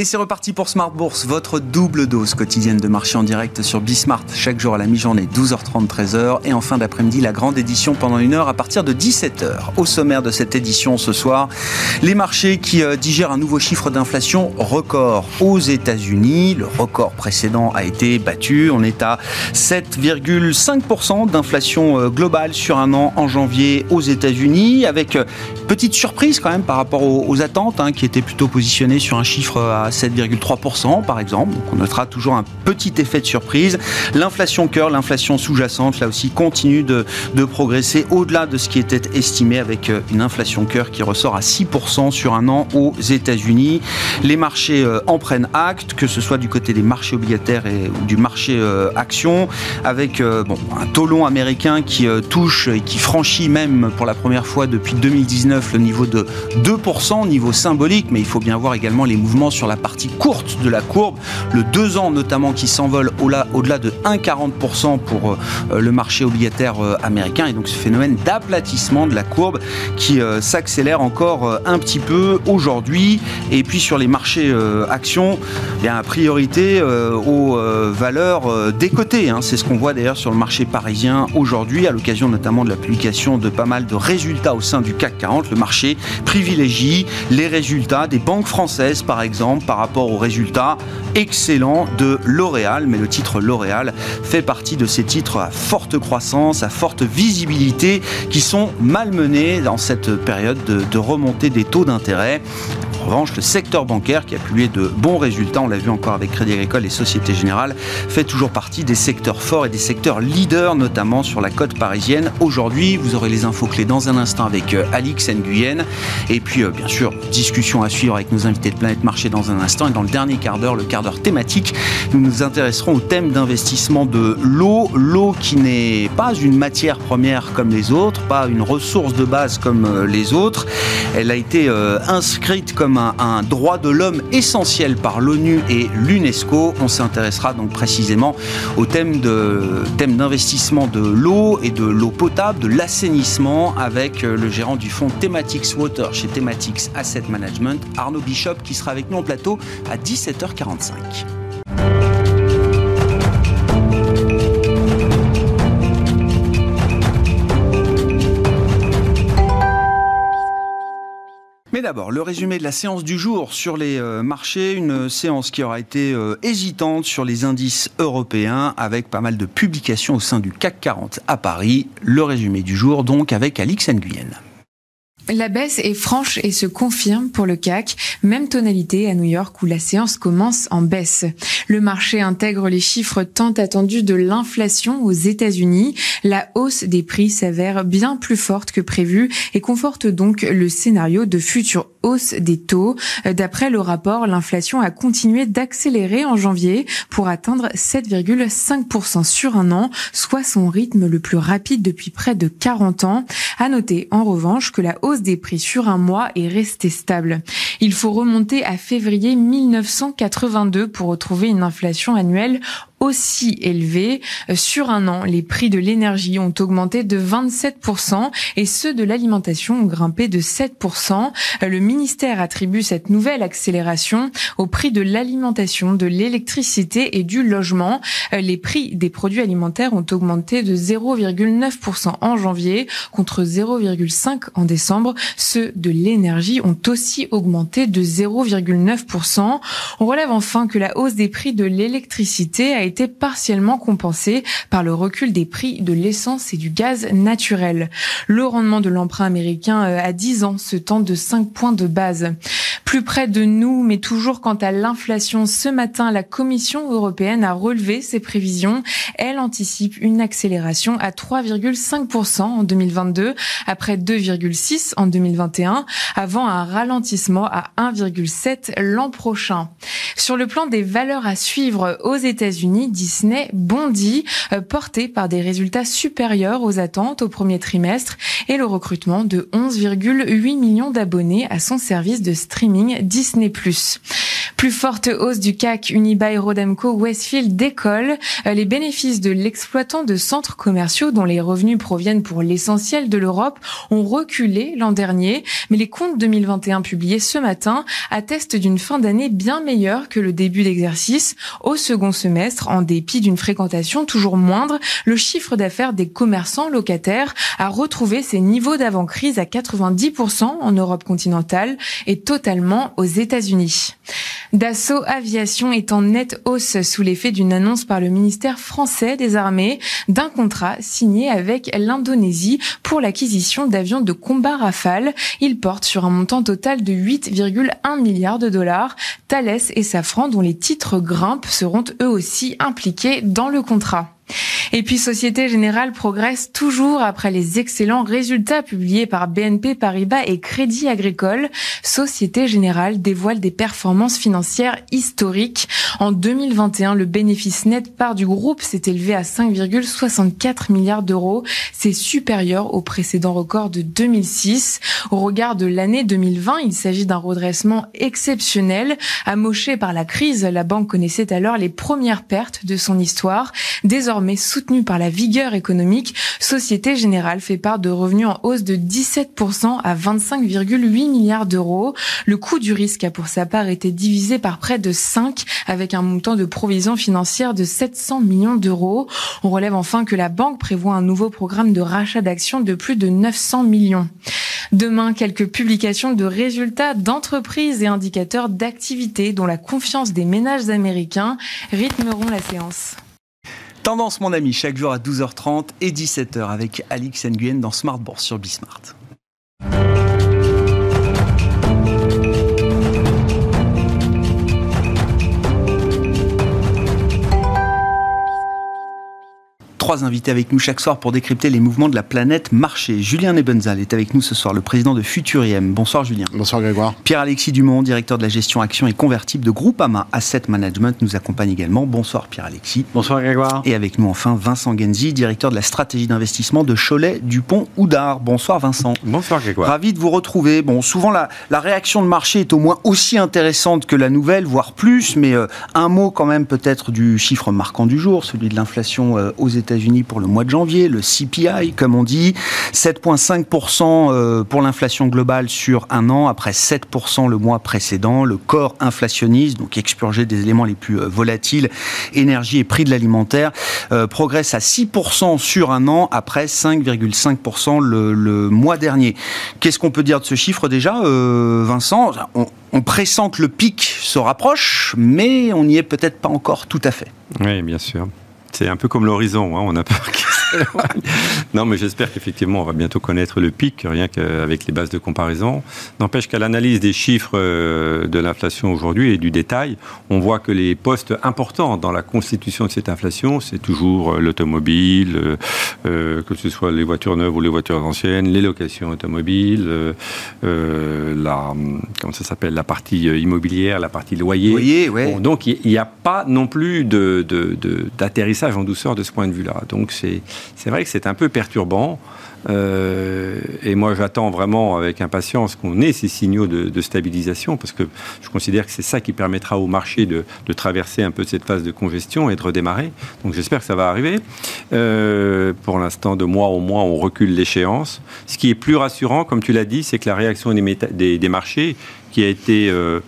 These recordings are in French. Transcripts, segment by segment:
Et c'est reparti pour Smart Bourse, votre double dose quotidienne de marché en direct sur Bismart, chaque jour à la mi-journée, 12h30, 13h. Et en fin d'après-midi, la grande édition pendant une heure à partir de 17h. Au sommaire de cette édition ce soir, les marchés qui euh, digèrent un nouveau chiffre d'inflation record aux États-Unis. Le record précédent a été battu. On est à 7,5% d'inflation euh, globale sur un an en janvier aux États-Unis, avec euh, petite surprise quand même par rapport aux, attentes, hein, qui étaient plutôt positionnées sur un chiffre à 7,3% par exemple. Donc on notera toujours un petit effet de surprise. L'inflation cœur, l'inflation sous-jacente, là aussi continue de, progresser au-delà de ce qui était estimé avec euh, une inflation cœur qui ressort à 6% sur un an aux États-Unis. Les marchés euh, en prennent acte, que ce soit du côté des marchés obligataires et du marché euh, action, avec un taux long américain qui touche et qui franchit même pour la première fois depuis 2019 le niveau de 2%, niveau symbolique, mais il faut bien voir également les mouvements sur la partie courte de la courbe, le 2 ans notamment qui s'envole au-delà de 1,40% pour euh, le marché obligataire euh, américain et donc ce phénomène d'aplatissement de la courbe qui euh, s'accélère encore un petit peu aujourd'hui et puis sur les marchés actions, il y a priorité aux valeurs décotées. Hein. C'est ce qu'on voit d'ailleurs sur le marché parisien aujourd'hui à l'occasion notamment de la publication de pas mal de résultats au sein du CAC 40. Le marché privilégie les résultats des banques françaises par exemple par rapport aux résultats excellents de L'Oréal. Mais le titre L'Oréal fait partie de ces titres à forte croissance, à forte visibilité qui sont malmenés dans cette période de, de remontée des taux d'intérêt. En revanche, le secteur bancaire, qui a publié de bons résultats, on l'a vu encore avec Crédit Agricole et Société Générale, fait toujours partie des secteurs forts et des secteurs leaders, notamment sur la côte parisienne. Aujourd'hui, vous aurez les infos clés dans un instant avec euh, Alix Nguyen. Et puis, euh, bien sûr, discussion à suivre avec nos invités de Planète Marché dans instant. Et dans le dernier quart d'heure, le quart d'heure thématique, nous nous intéresserons au thème d'investissement de l'eau. L'eau qui n'est pas une matière première comme les autres, pas une ressource de base comme euh, les autres. Elle a été inscrite comme un, droit de l'homme essentiel par l'ONU et l'UNESCO. On s'intéressera donc précisément au thème d'investissement de, de l'eau et de l'eau potable, de l'assainissement avec euh, le gérant du fonds Thematics Water chez Thematics Asset Management, Arnaud Bishop, qui sera avec nous en plateau à 17h45. Mais d'abord, le résumé de la séance du jour sur les euh, marchés, une séance qui aura été euh, hésitante sur les indices européens avec pas mal de publications au sein du CAC 40 à Paris. Le résumé du jour donc avec Alix Nguyen. La baisse est franche et se confirme pour le CAC, même tonalité à New York où la séance commence en baisse. Le marché intègre les chiffres tant attendus de l'inflation aux États-Unis. La hausse des prix s'avère bien plus forte que prévu et conforte donc le scénario de future hausse des taux. D'après le rapport, l'inflation a continué d'accélérer en janvier pour atteindre 7,5% sur un an, soit son rythme le plus rapide depuis près de 40 ans. À noter en revanche que la hausse des prix sur un mois est restée stable. Il faut remonter à février 1982 pour retrouver une inflation annuelle aussi élevé. Euh, sur un an, les prix de l'énergie ont augmenté de 27% et ceux de l'alimentation ont grimpé de 7%. Euh, le ministère attribue cette nouvelle accélération au prix de l'alimentation, de l'électricité et du logement. Euh, les prix des produits alimentaires ont augmenté de 0,9% en janvier contre 0,5% en décembre. Ceux de l'énergie ont aussi augmenté de 0,9%. On relève enfin que la hausse des prix de l'électricité a été partiellement compensé par le recul des prix de l'essence et du gaz naturel. Le rendement de l'emprunt américain euh, à 10 ans se tend de 5 points de base. Plus près de nous, mais toujours quant à l'inflation, ce matin, la Commission européenne a relevé ses prévisions. Elle anticipe une accélération à 3,5% en 2022, après 2,6% en 2021, avant un ralentissement à 1,7% l'an prochain. Sur le plan des valeurs à suivre aux États-Unis, Disney bondit, euh, porté par des résultats supérieurs aux attentes au premier trimestre et le recrutement de 11,8 millions d'abonnés à son service de streaming Disney+. Plus forte hausse du CAC, Unibail Rodamco Westfield décolle. Euh, les bénéfices de l'exploitant de centres commerciaux dont les revenus proviennent pour l'essentiel de l'Europe ont reculé l'an dernier, mais les comptes 2021 publiés ce matin attestent d'une fin d'année bien meilleure que le début d'exercice. Au second semestre, en dépit d'une fréquentation toujours moindre, le chiffre d'affaires des commerçants locataires a retrouvé ses niveaux d'avant-crise à 90% en Europe continentale et totalement aux États-Unis. Dassault Aviation est en nette hausse sous l'effet d'une annonce par le ministère français des Armées d'un contrat signé avec l'Indonésie pour l'acquisition d'avions de combat Rafale. Il porte sur un montant total de 8,1 milliards de dollars. Thales et Safran, dont les titres grimpent, seront eux aussi impliqués dans le contrat. Et puis Société Générale progresse toujours après les excellents résultats publiés par BNP Paribas et Crédit Agricole. Société Générale dévoile des performances financières historiques. En 2021, le bénéfice net part du groupe s'est élevé à 5,64 milliards d'euros. C'est supérieur au précédent record de 2006. Au regard de l'année 2020, il s'agit d'un redressement exceptionnel. Amoché par la crise, la banque connaissait alors les premières pertes de son histoire. Désormais soutenue par la vigueur économique, Société Générale fait part de revenus en hausse de 17% à 25,8 milliards d'euros. Le coût du risque a pour sa part été divisé par près de 5 avec un montant de provision financière de 700 millions d'euros. On relève enfin que la banque prévoit un nouveau programme de rachat d'actions de plus de 900 millions. Demain, quelques publications de résultats d'entreprises et indicateurs d'activité dont la confiance des ménages américains rythmeront la séance. Tendance, mon ami, chaque jour à 12h30 et 17h avec Alix Nguyen dans Smart Bourse sur Bismart. Trois invités avec nous chaque soir pour décrypter les mouvements de la planète marché. Julien Nebenzal est avec nous ce soir, le président de Futuriem. Bonsoir Julien. Bonsoir Grégoire. Pierre-Alexis Dumont, directeur de la gestion action et convertible de Groupama Asset Management, nous accompagne également. Bonsoir Pierre-Alexis. Bonsoir Grégoire. Et avec nous enfin Vincent Genzi, directeur de la stratégie d'investissement de Cholet Dupont Houdard. Bonsoir Vincent. Bonsoir Grégoire. Ravi de vous retrouver. Bon, souvent la, la réaction de marché est au moins aussi intéressante que la nouvelle, voire plus, mais euh, un mot quand même peut-être du chiffre marquant du jour, celui de l'inflation euh, aux États-Unis unis pour le mois de janvier, le CPI comme on dit, 7,5% euh, pour l'inflation globale sur un an, après 7% le mois précédent, le corps inflationniste, donc expurgé des éléments les plus euh, volatiles, énergie et prix de l'alimentaire, euh, progresse à 6% sur un an, après 5,5% le, mois dernier. Qu'est-ce qu'on peut dire de ce chiffre déjà, Vincent? On pressent que le pic se rapproche, mais on n'y est peut-être pas encore tout à fait. Oui, bien sûr. C'est un peu comme l'horizon, hein, on a peur qu'il Non, mais j'espère qu'effectivement, on va bientôt connaître le pic, rien qu'avec les bases de comparaison. N'empêche qu'à l'analyse des chiffres euh, de l'inflation aujourd'hui et du détail, on voit que les postes importants dans la constitution de cette inflation, c'est toujours euh, l'automobile, euh, que ce soit les voitures neuves ou les voitures anciennes, les locations automobiles, la, comment ça s'appelle, la partie immobilière, la partie loyer. ouais. donc il n'y a pas non plus d'atterrissage de, en douceur de ce point de vue-là. Donc c'est vrai que c'est un peu perturbant. Euh, et moi, j'attends vraiment avec impatience qu'on ait ces signaux de, stabilisation, parce que je considère que c'est ça qui permettra au marché de, traverser un peu cette phase de congestion et de redémarrer. Donc j'espère que ça va arriver. Euh, pour l'instant, de mois au mois, on recule l'échéance. Ce qui est plus rassurant, comme tu l'as dit, c'est que la réaction des, des, marchés, qui a été... Euh,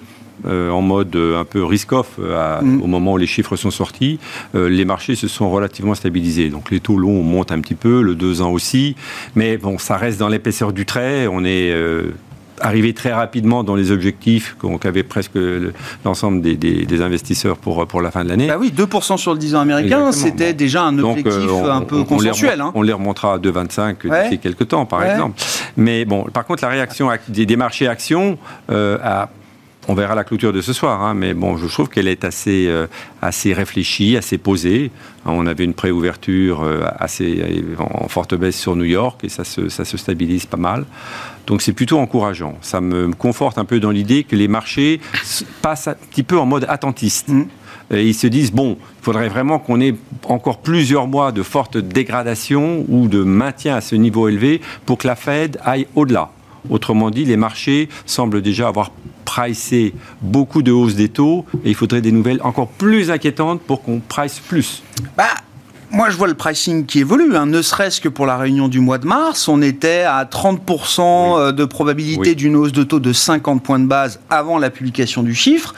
euh, en mode euh, un peu risk-off euh, mm. au moment où les chiffres sont sortis, les marchés se sont relativement stabilisés. Donc les taux longs montent un petit peu, le 2 ans aussi, mais bon, ça reste dans l'épaisseur du trait. On est arrivé très rapidement dans les objectifs qu'avaient presque l'ensemble des, investisseurs pour, pour la fin de l'année. Bah oui, 2% sur le 10 ans américain, c'était déjà un objectif un peu consensuel. On les, remontera à 2,25 d'ici quelques temps, par exemple. Mais bon, par contre, la réaction des, marchés actions a on verra la clôture de ce soir, hein, mais bon, je trouve qu'elle est assez, euh, assez réfléchie, assez posée. On avait une préouverture euh, assez en forte baisse sur New York et ça se, ça se stabilise pas mal. Donc c'est plutôt encourageant. Ça me conforte un peu dans l'idée que les marchés passent un petit peu en mode attentiste. Mmh. Et ils se disent, bon, il faudrait vraiment qu'on ait encore plusieurs mois de forte dégradation ou de maintien à ce niveau élevé pour que la Fed aille au-delà Autrement dit, les marchés semblent déjà avoir pricé beaucoup de hausses des taux et il faudrait des nouvelles encore plus inquiétantes pour qu'on price plus. Bah moi, je vois le pricing qui évolue, hein. ne serait-ce que pour la réunion du mois de mars. On était à 30% euh, de probabilité d'une hausse de taux de 50 points de base avant la publication du chiffre.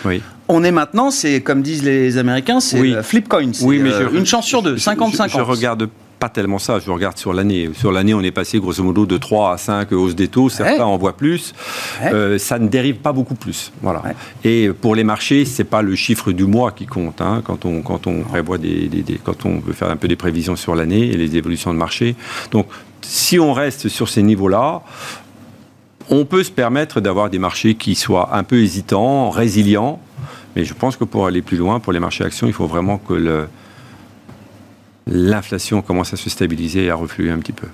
On est maintenant, c'est comme disent les Américains, c'est flip coin. Oui, mais euh, une chance sur deux, 50-50. Je, je, regarde pas tellement ça. Je regarde sur l'année. Sur l'année, on est passé grosso modo de 3 à 5 hausses des taux. Certains en voient plus. Euh, ça ne dérive pas beaucoup plus. Voilà. Et pour les marchés, c'est pas le chiffre du mois qui compte. Hein, quand on quand on prévoit des, quand on veut faire un peu des prévisions sur l'année et les évolutions de marché. Donc, si on reste sur ces niveaux-là, on peut se permettre d'avoir des marchés qui soient un peu hésitants, résilients. Mais je pense que pour aller plus loin, pour les marchés actions, il faut vraiment que le, l'inflation commence à se stabiliser et à refluer un petit peu.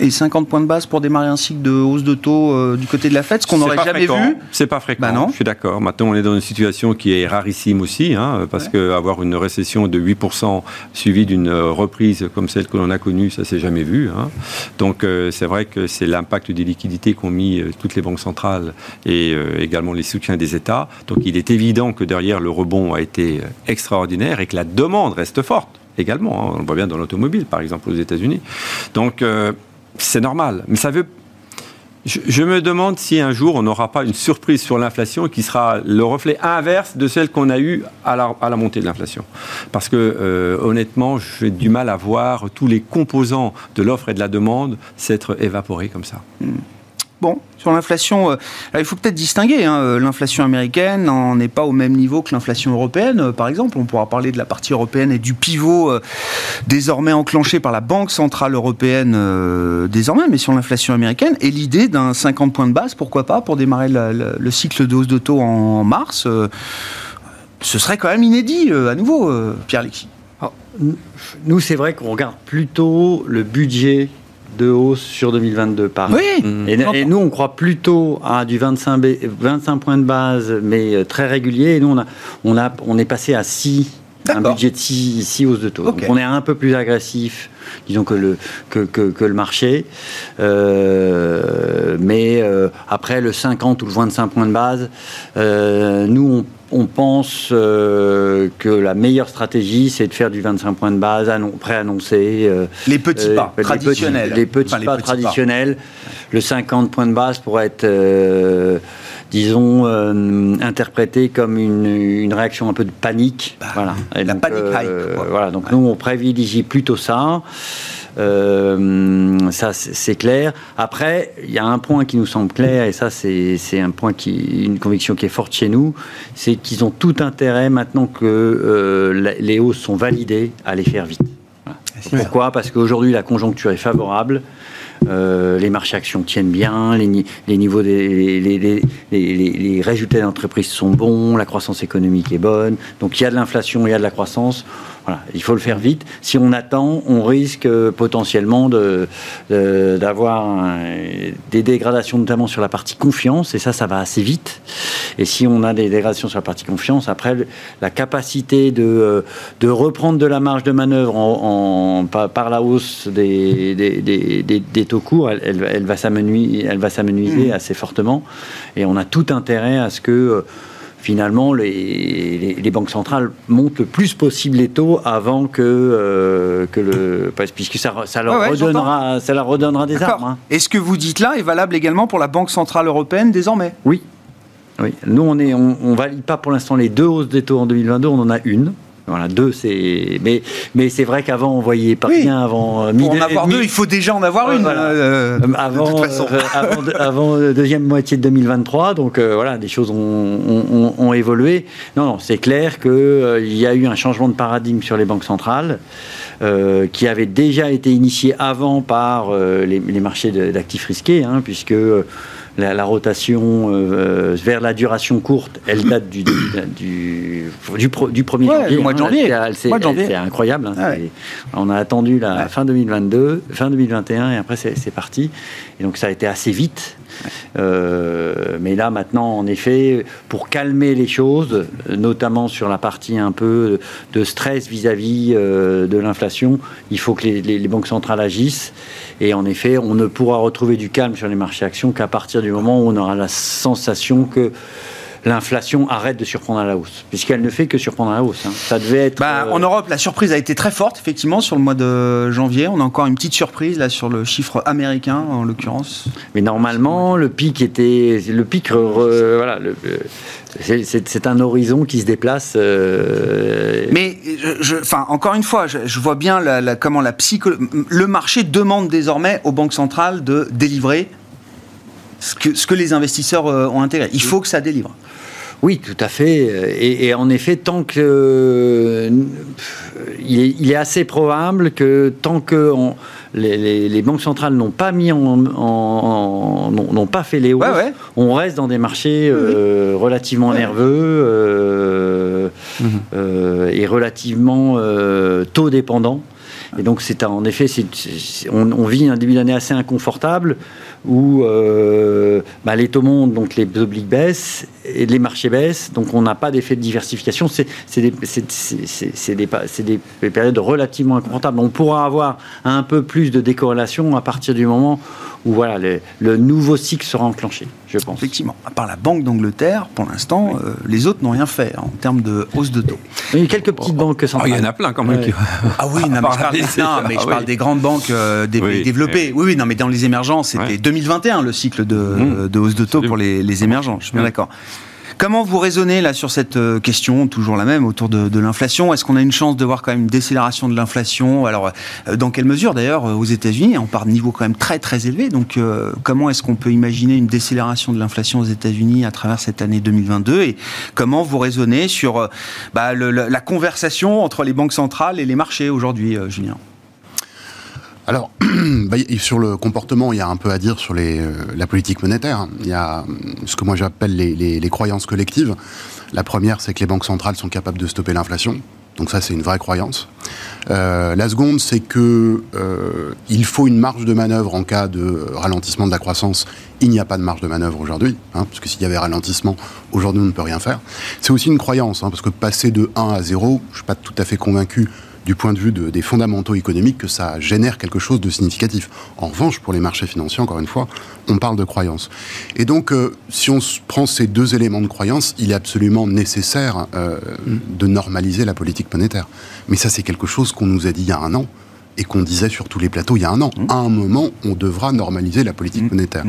Et 50 points de base pour démarrer un cycle de hausse de taux euh, du côté de la Fed, ce qu'on n'aurait jamais vu C'est pas fréquent, bah non. je suis d'accord. Maintenant, on est dans une situation qui est rarissime aussi, hein, parce qu'avoir une récession de 8% suivie d'une euh, reprise comme celle que l'on a connue, ça s'est jamais vu. Hein. Donc, euh, c'est vrai que c'est l'impact des liquidités qu'ont mis toutes les banques centrales et également les soutiens des États. Donc, il est évident que derrière, le rebond a été extraordinaire et que la demande reste forte également. Hein. On le voit bien dans l'automobile, par exemple, aux États-Unis. Donc, euh, c'est normal. Mais ça veut. Je, me demande si un jour on n'aura pas une surprise sur l'inflation qui sera le reflet inverse de celle qu'on a eue à la, montée de l'inflation. Parce que euh, honnêtement, j'ai du mal à voir tous les composants de l'offre et de la demande s'être évaporés comme ça. Hmm. Bon, sur l'inflation, euh, il faut peut-être distinguer. Hein, euh, l'inflation américaine n'en est pas au même niveau que l'inflation européenne, euh, par exemple. On pourra parler de la partie européenne et du pivot désormais enclenché par la Banque Centrale Européenne désormais, mais sur l'inflation américaine. Et l'idée d'un 50 points de base, pourquoi pas, pour démarrer le cycle de hausse de taux en mars, ce serait quand même inédit à nouveau, Pierre-Alexis. Nous, c'est vrai qu'on regarde plutôt le budget de hausse sur 2022 par oui, et, nous, on croit plutôt à du 25, 25 points de base, mais euh, très régulier. Et nous, on, a, on, a, on est passé à 6, un budget de 6, hausses de taux. Donc on est un peu plus agressif, disons, que le, que, que, le marché. Euh, mais euh, après le 50 ou le 25 points de base, nous, on on pense euh, que la meilleure stratégie, c'est de faire du 25 points de base préannoncé. Euh, les petits euh, pas traditionnels. Les petits, pas traditionnels. Le 50 points de base pourrait être, disons, interprété comme une, réaction un peu de panique. Bah, voilà. la panique Voilà. Donc nous, on privilégie plutôt ça. Euh, ça, c'est clair. Après, il y a un point qui nous semble clair, et ça, c'est un point qui, une conviction qui est forte chez nous, c'est qu'ils ont tout intérêt maintenant que euh, les hausses sont validées à les faire vite. Pourquoi? Parce qu'aujourd'hui, la conjoncture est favorable. Euh, les marchés actions tiennent bien, les, les niveaux des les, les résultats d'entreprise sont bons, la croissance économique est bonne, donc il y a de l'inflation, il y a de la croissance. Voilà, il faut le faire vite. Si on attend, on risque euh, potentiellement d'avoir des dégradations, notamment sur la partie confiance, et ça, ça va assez vite. Et si on a des dégradations sur la partie confiance, après, la capacité de, euh, de reprendre de la marge de manœuvre en, par, la hausse des, des, taux courts, elle, elle va s'amenuiser mmh. assez fortement. Et on a tout intérêt à ce que euh, finalement, les, banques centrales montent le plus possible les taux avant que, euh, que le. Puisque ça, ça, leur redonnera, ça leur redonnera des armes. Hein. Et ce que vous dites là est valable également pour la Banque Centrale Européenne désormais? Oui. oui. Nous, on ne on, valide pas pour l'instant les deux hausses des taux en 2022, on en a une. Voilà, deux, c'est. Mais, mais c'est vrai qu'avant, on voyait pas rien avant. Euh, Pour en avoir deux, il faut déjà en avoir une. Euh, avant, euh, avant, deuxième moitié de 2023, donc voilà, des choses ont, ont, évolué. Non, non, c'est clair qu'il y a eu un changement de paradigme sur les banques centrales qui avait déjà été initié avant par les, marchés d'actifs risqués, hein, puisque la, rotation euh, vers la duration courte, elle date du, du, du, du, premier janvier. mois de janvier. C'est incroyable. Hein, ah on a attendu la fin 2022, fin 2021 et après c'est parti. Et donc ça a été assez vite. Euh, mais là, maintenant, en effet, pour calmer les choses, notamment sur la partie un peu de stress vis-à-vis euh, de l'inflation, il faut que les, banques centrales agissent. Et en effet, on ne pourra retrouver du calme sur les marchés actions qu'à partir du moment où on aura la sensation que l'inflation arrête de surprendre à la hausse, puisqu'elle ne fait que surprendre à la hausse. Hein. Ça devait être. Bah, euh, En Europe, la surprise a été très forte, effectivement, sur le mois de janvier. On a encore une petite surprise là sur le chiffre américain, en l'occurrence. Mais normalement, le pic était, le pic, voilà, c'est un horizon qui se déplace. Euh, Mais, je, enfin, encore une fois, je, vois bien la, comment la psycho... le marché demande désormais aux banques centrales de délivrer ce que, ce que les investisseurs euh, ont intégré. Il faut que ça délivre. Oui, tout à fait. Et, en effet, tant que euh, il, est, assez probable que tant que les, banques centrales n'ont pas mis en, n'ont pas fait les hausses, on reste dans des marchés euh, relativement nerveux euh, mhm. et relativement taux dépendants. Et donc, c'est en effet, on, vit un début d'année assez inconfortable où euh, bah, les taux donc les obliques baissent et les marchés baissent, donc on n'a pas d'effet de diversification. C'est des, des, des, périodes relativement inconfortables. On pourra avoir un peu plus de décorrélation à partir du moment où voilà, le, nouveau cycle sera enclenché, je pense. Effectivement, à part la Banque d'Angleterre, pour l'instant, euh, les autres n'ont rien fait en termes de hausse de taux. Il y a quelques petites banques centrales. Oh, il y en a plein quand même. Ah oui, non, mais je parle, non, mais je parle des grandes banques euh, développées. Oui, oui, non, mais dans les émergents, c'était 2021 le cycle de, mmh. de hausse de taux pour les, les émergents. Je suis bien d'accord. Comment vous raisonnez là sur cette euh, question, toujours la même, autour de, l'inflation? Est-ce qu'on a une chance de voir quand même une décélération de l'inflation? Alors, euh, dans quelle mesure d'ailleurs euh, aux États-Unis On part de niveau quand même très très élevé. Donc, comment est-ce qu'on peut imaginer une décélération de l'inflation aux États-Unis à travers cette année 2022 Et comment vous raisonnez sur bah, la conversation entre les banques centrales et les marchés aujourd'hui, Julien? Alors, bah, sur le comportement, il y a un peu à dire sur euh, la politique monétaire. Il y a ce que moi j'appelle les, croyances collectives. La première, c'est que les banques centrales sont capables de stopper l'inflation. Donc ça, c'est une vraie croyance. Euh, la seconde, c'est que euh, il faut une marge de manœuvre en cas de ralentissement de la croissance. Il n'y a pas de marge de manœuvre aujourd'hui, hein, parce que s'il y avait ralentissement, aujourd'hui, on ne peut rien faire. C'est aussi une croyance, hein, parce que passer de 1 à 0, je suis pas tout à fait convaincu du point de vue des fondamentaux économiques que ça génère quelque chose de significatif. En revanche, pour les marchés financiers, encore une fois, on parle de croyance. Et donc, euh, si on prend ces deux éléments de croyance, il est absolument nécessaire euh, mm. de normaliser la politique monétaire. Mais ça, c'est quelque chose qu'on nous a dit il y a un an et qu'on disait sur tous les plateaux il y a un an. Mm. À un moment, on devra normaliser la politique mm. monétaire.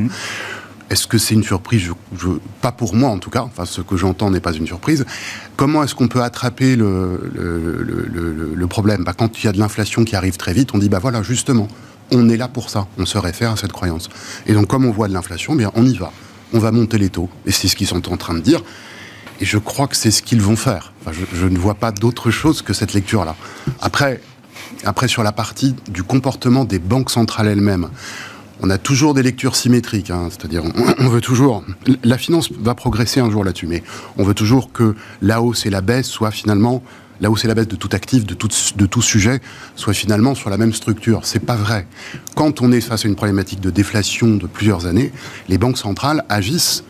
Est-ce que c'est une surprise? Je, Pas pour moi en tout cas. Enfin, ce que j'entends n'est pas une surprise. Comment est-ce qu'on peut attraper le, problème? Bah, Quand il y a de l'inflation qui arrive très vite, on dit bah voilà, justement, on est là pour ça. On se réfère à cette croyance. Et donc, comme on voit de l'inflation, bien, on y va. On va monter les taux. Et c'est ce qu'ils sont en train de dire. Et je crois que c'est ce qu'ils vont faire. je, je, ne vois pas d'autre chose que cette lecture-là. Après, après, sur la partie du comportement des banques centrales elles-mêmes, on a toujours des lectures symétriques, hein. c'est-à-dire on, veut toujours, la finance va progresser un jour là-dessus, mais on veut toujours que la hausse et la baisse soient finalement, la hausse et la baisse de tout actif, de tout, de tout sujet, soient finalement sur la même structure. C'est pas vrai. Quand on est face à une problématique de déflation de plusieurs années, les banques centrales agissent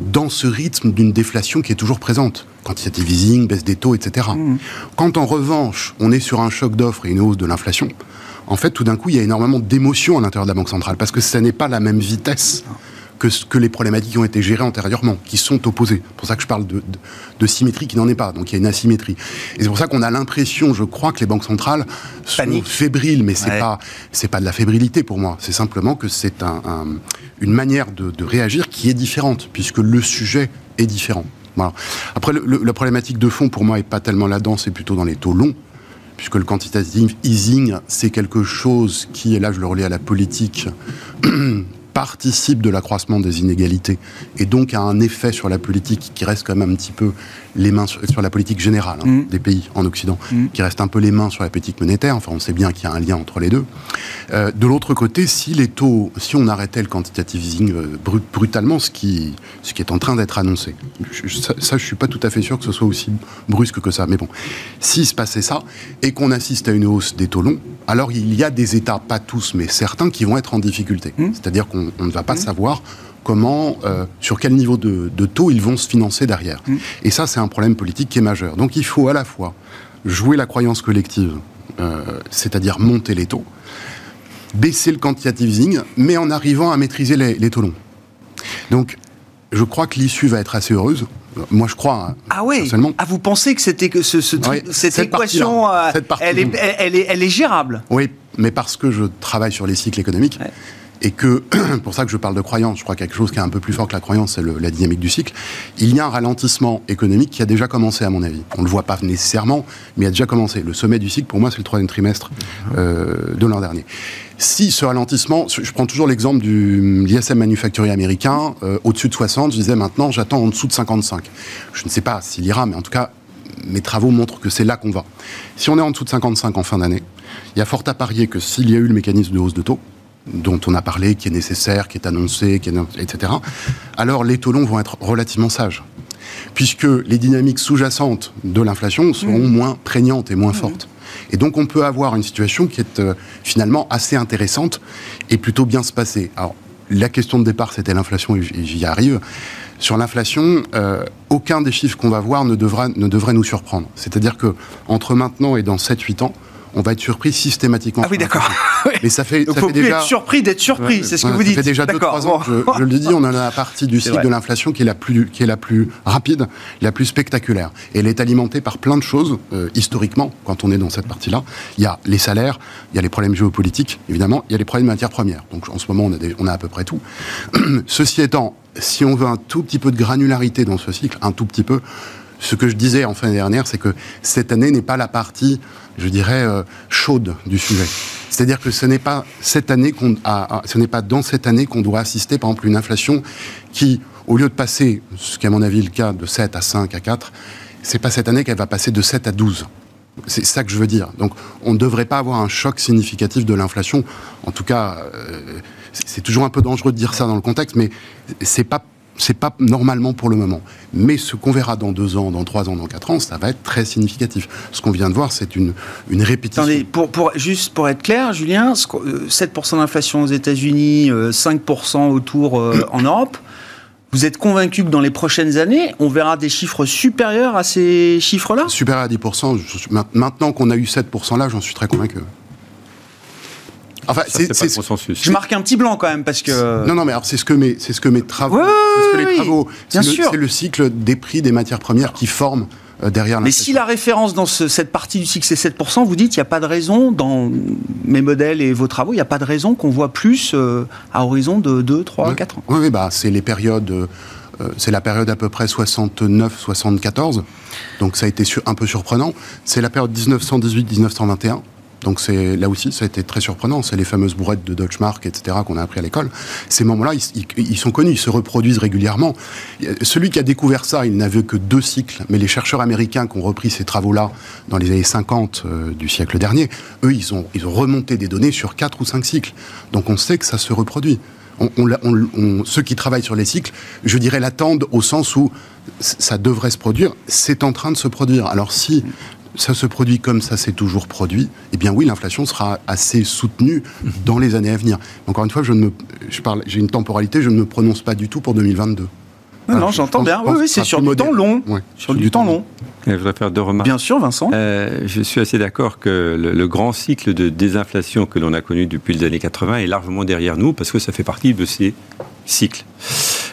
dans ce rythme d'une déflation qui est toujours présente. Quantitative easing, baisse des taux, etc. Mmh. Quand en revanche, on est sur un choc d'offres et une hausse de l'inflation, en fait, tout d'un coup, il y a énormément d'émotions à l'intérieur de la Banque centrale, parce que ce n'est pas la même vitesse que, que les problématiques qui ont été gérées antérieurement, qui sont opposées. C'est pour ça que je parle de, symétrie qui n'en est pas. Donc il y a une asymétrie. Et c'est pour ça qu'on a l'impression, je crois, que les banques centrales sont fébriles, mais c'est pas c'est pas de la fébrilité pour moi. C'est simplement que c'est un, une manière de, réagir qui est différente, puisque le sujet est différent. Voilà. Après, la problématique de fond pour moi est pas tellement là-dedans, c'est plutôt dans les taux longs puisque le quantitative easing, c'est quelque chose qui, et là je le relie à la politique, participe de l'accroissement des inégalités et donc a un effet sur la politique qui reste quand même un petit peu les mains sur, la politique générale hein, mm. des pays en Occident, mm. qui reste un peu les mains sur la politique monétaire. Enfin, on sait bien qu'il y a un lien entre les deux. Euh, de l'autre côté, si les taux, si on arrêtait le quantitative easing euh, brutalement, ce qui, ce qui est en train d'être annoncé, ça, ça, je suis pas tout à fait sûr que ce soit aussi brusque que ça. Mais bon, s'il se passait ça et qu'on assiste à une hausse des taux longs, alors il y a des États, pas tous, mais certains, qui vont être en difficulté. Mm. C'est-à-dire qu'on ne va pas savoir comment, euh, sur quel niveau de, taux ils vont se financer derrière. Mm. Et ça, c'est un problème politique qui est majeur. Donc il faut à la fois jouer la croyance collective, euh, c'est-à-dire monter les taux, baisser le quantitative easing, mais en arrivant à maîtriser les, taux longs. Donc, je crois que l'issue va être assez heureuse. Moi, je crois. Hein, ah oui. Ah, vous pensez que c'était que ce, cette, équation, euh, elle, est, elle, est, elle, est, gérable? Oui, mais parce que je travaille sur les cycles économiques et que, pour ça que je parle de croyance, je crois quelque chose qui est un peu plus fort que la croyance, c'est la dynamique du cycle, il y a un ralentissement économique qui a déjà commencé, à mon avis. On ne le voit pas nécessairement, mais il a déjà commencé. Le sommet du cycle, pour moi, c'est le troisième trimestre euh, de l'an dernier. Si ce ralentissement, je prends toujours l'exemple du l'ISM manufacturier américain, euh, au-dessus de 60, je disais maintenant j'attends en dessous de 55. Je ne sais pas s'il ira, mais en tout cas, mes travaux montrent que c'est là qu'on va. Si on est en dessous de 55 en fin d'année, il y a fort à parier que s'il y a eu le mécanisme de hausse de taux, dont on a parlé, qui est nécessaire, qui est annoncé, qui est, etc., alors les taux longs vont être relativement sages. Puisque les dynamiques sous-jacentes de l'inflation seront mmh. moins prégnantes et moins mmh. fortes. Et donc on peut avoir une situation qui est euh, finalement assez intéressante et plutôt bien se passer. Alors la question de départ c'était l'inflation et j'y arrive. Sur l'inflation, euh, aucun des chiffres qu'on va voir ne, devra, ne devrait nous surprendre. C'est-à-dire que entre maintenant et dans 7-8 ans, on va être surpris systématiquement. Ah oui, d'accord. Mais ça fait, ça fait déjà. Être surpris d'être surpris, c'est ce que vous dites. Ça fait déjà 2-3 ans, je, je, le dis, on en a la partie du cycle de l'inflation qui est la plus, qui est la plus rapide, la plus spectaculaire. Et elle est alimentée par plein de choses, euh, historiquement, quand on est dans cette partie-là. Il y a les salaires, il y a les problèmes géopolitiques, évidemment, il y a les problèmes de matières premières. Donc en ce moment, on a, on a à peu près tout. Ceci étant, si on veut un tout petit peu de granularité dans ce cycle, un tout petit peu, ce que je disais en fin dernière, c'est que cette année n'est pas la partie, je dirais, euh, chaude du sujet. C'est-à-dire que ce n'est pas cette année qu'on ce n'est pas dans cette année qu'on doit assister, par exemple, une inflation qui, au lieu de passer, ce qui est à mon avis le cas, de 7 à 5 à 4, c'est pas cette année qu'elle va passer de 7 à 12. C'est ça que je veux dire. Donc, on ne devrait pas avoir un choc significatif de l'inflation. En tout cas, euh, c'est toujours un peu dangereux de dire ça dans le contexte, mais c'est pas c'est pas normalement pour le moment. Mais ce qu'on verra dans deux ans, dans trois ans, dans quatre ans, ça va être très significatif. Ce qu'on vient de voir, c'est une, une répétition. Attendez, pour, pour, juste pour être clair, Julien, 7% euh, d'inflation aux États-Unis, 5% euh, autour euh, en Europe. Vous êtes convaincu que dans les prochaines années, on verra des chiffres supérieurs à ces chiffres-là? Supérieurs à 10%. maintenant qu'on a eu 7% là, j'en suis très convaincu. Enfin, c'est consensus. Je marque un petit blanc quand même parce que. Non, non, mais alors c'est ce que mes, c'est ce que mes travaux, c'est ce que les travaux, c'est le, le, cycle des prix des matières premières qui forment euh, derrière. Mais si la référence dans cette partie du cycle c'est 7%, vous dites il n'y a pas de raison dans mes modèles et vos travaux, il n'y a pas de raison qu'on voit plus euh, à horizon de 2, 3, 4 ans. Oui, oui bah c'est les périodes. Euh, c'est la période à peu près 69-74, donc ça a été un peu surprenant. C'est la période 1918-1921, donc c'est là aussi, ça a été très surprenant. C'est les fameuses brouettes de Deutschmark, etc., qu'on a appris à l'école. Ces moments-là, ils, sont connus, ils se reproduisent régulièrement. Celui qui a découvert ça, il n'avait que deux cycles, mais les chercheurs américains qui ont repris ces travaux-là dans les années 50 euh, du siècle dernier, eux, ils ont remonté des données sur quatre ou cinq cycles. Donc on sait que ça se reproduit. ceux qui travaillent sur les cycles, je dirais, l'attendent au sens où ça devrait se produire, c'est en train de se produire. Alors si ça se produit comme ça s'est toujours produit, eh bien oui, l'inflation sera assez soutenue dans les années à venir. Encore une fois, je ne je parle, j'ai une temporalité, je ne me prononce pas du tout pour 2022. Non, non j'entends bien. Oui, oui c'est sur du temps long. sur, du, temps long. Je voudrais faire deux remarques. Bien sûr, Vincent. Euh, je suis assez d'accord que le, grand cycle de désinflation que l'on a connu depuis les années 80 est largement derrière nous parce que ça fait partie de ces cycles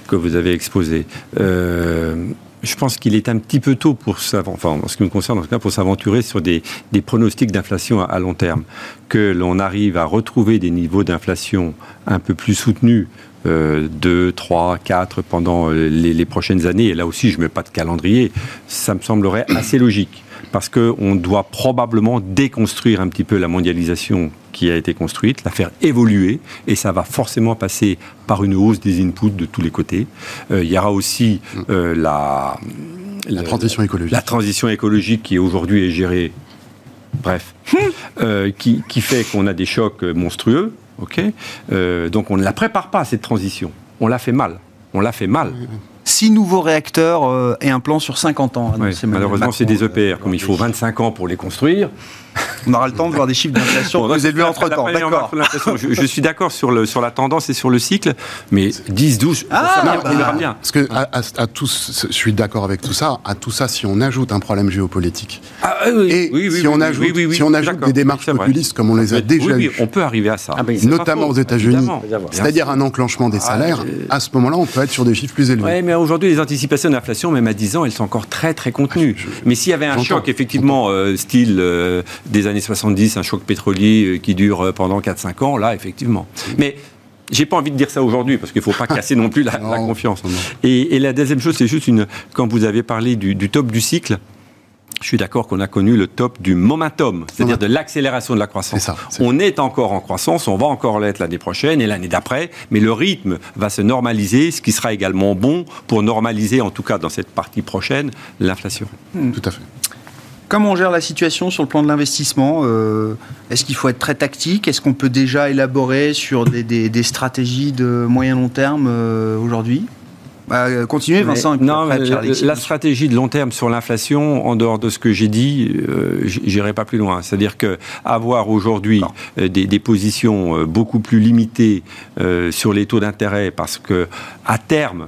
que vous avez exposés. Euh, je pense qu'il est un petit peu tôt pour enfin, en ce qui me concerne, pour s'aventurer sur des, pronostics d'inflation à, long terme. Que l'on arrive à retrouver des niveaux d'inflation un peu plus soutenus 2, 3, 4 pendant euh, les, prochaines années, et là aussi je ne mets pas de calendrier, ça me semblerait assez logique. Parce qu'on doit probablement déconstruire un petit peu la mondialisation qui a été construite, la faire évoluer, et ça va forcément passer par une hausse des inputs de tous les côtés. Euh, il y aura aussi euh, la, La transition écologique. La transition écologique qui aujourd'hui est gérée, bref, euh, qui, qui fait qu'on a des chocs monstrueux. ok Euh, donc on ne la prépare pas cette transition. On l'a fait mal. On l'a fait mal. Six nouveaux réacteurs euh, et un plan sur 50 ans. Malheureusement, c'est des EPR. Comme il faut 25 ans pour les construire. On aura le temps de voir des chiffres d'inflation Bon, plus élevés entre temps. D'accord. Je, je suis d'accord sur, le, sur la tendance et sur le cycle, mais 10, 12, Ah, ça, bah, on verra bien. Parce que à, à- à tout, ce- je suis d'accord avec tout ça. À tout ça, si on ajoute un problème géopolitique Ah, oui, et oui, oui, si, oui, on ajoute, oui, oui, oui, si on ajoute d'accord. des démarches populistes comme on les a Oui, déjà oui, eues, on peut arriver à ça. Ah, notamment aux États-Unis, c'est-à-dire un enclenchement des salaires, euh, à ce moment-là, on peut être sur des chiffres plus élevés. Oui, mais aujourd'hui, les anticipations d'inflation, même à 10 ans, elles sont encore très, très contenues. Ah, je- je- mais s'il y avait un choc, effectivement, euh, style euh, des années 70, un choc pétrolier euh, qui dure euh, pendant 4-5 ans, là, effectivement. Mais j'ai pas envie de dire ça aujourd'hui, parce qu'il faut pas casser non plus la, Non, la confiance. Et, et la deuxième chose, c'est juste une. Quand vous avez parlé du, du top du cycle, je suis d'accord qu'on a connu le top du momentum, c'est-à-dire de l'accélération de la croissance. C'est ça, On est encore en croissance, on va encore l'être l'année prochaine et l'année d'après, mais le rythme va se normaliser, ce qui sera également bon pour normaliser, en tout cas dans cette partie prochaine, l'inflation. Tout à fait. Comment on gère la situation sur le plan de l'investissement Euh, Est-ce qu'il faut être très tactique? Est-ce qu'on peut déjà élaborer sur des, des- des stratégies de moyen-long terme euh, aujourd'hui? Bah, Continuez, Vincent. non, après, Pierre-Alexis. la stratégie de long terme sur l'inflation, en dehors de ce que j'ai dit, euh, j'irai pas plus loin. C'est-à-dire que avoir aujourd'hui euh, des, des positions beaucoup plus limitées euh, sur les taux d'intérêt, parce que à terme.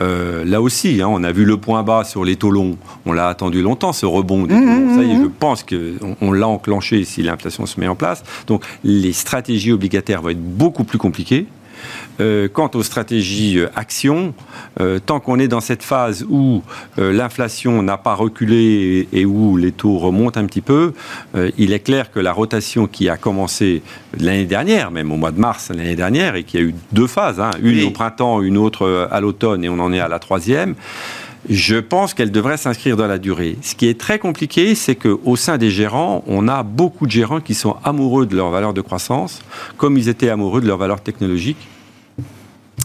Euh, là aussi, hein, on a vu le point bas sur les taux longs. On l'a attendu longtemps, ce rebond des taux longs. Ça y est, je pense qu'on on, l'a enclenché si l'inflation se met en place. Donc, les stratégies obligataires vont être beaucoup plus compliquées. Euh, quant aux stratégies euh, actions, euh, tant qu'on est dans cette phase où l'inflation n'a pas reculé et, et où les taux remontent un petit peu, il est clair que la rotation qui a commencé l'année dernière, même au mois de mars l'année dernière, et qui a eu deux phases, hein, une Oui. au printemps, une autre à l'automne, et on en est à la troisième. Je pense qu'elle devrait s'inscrire dans la durée. Ce qui est très compliqué, c'est qu'au sein des gérants, on a beaucoup de gérants qui sont amoureux de leur valeur de croissance, comme ils étaient amoureux de leur valeur technologique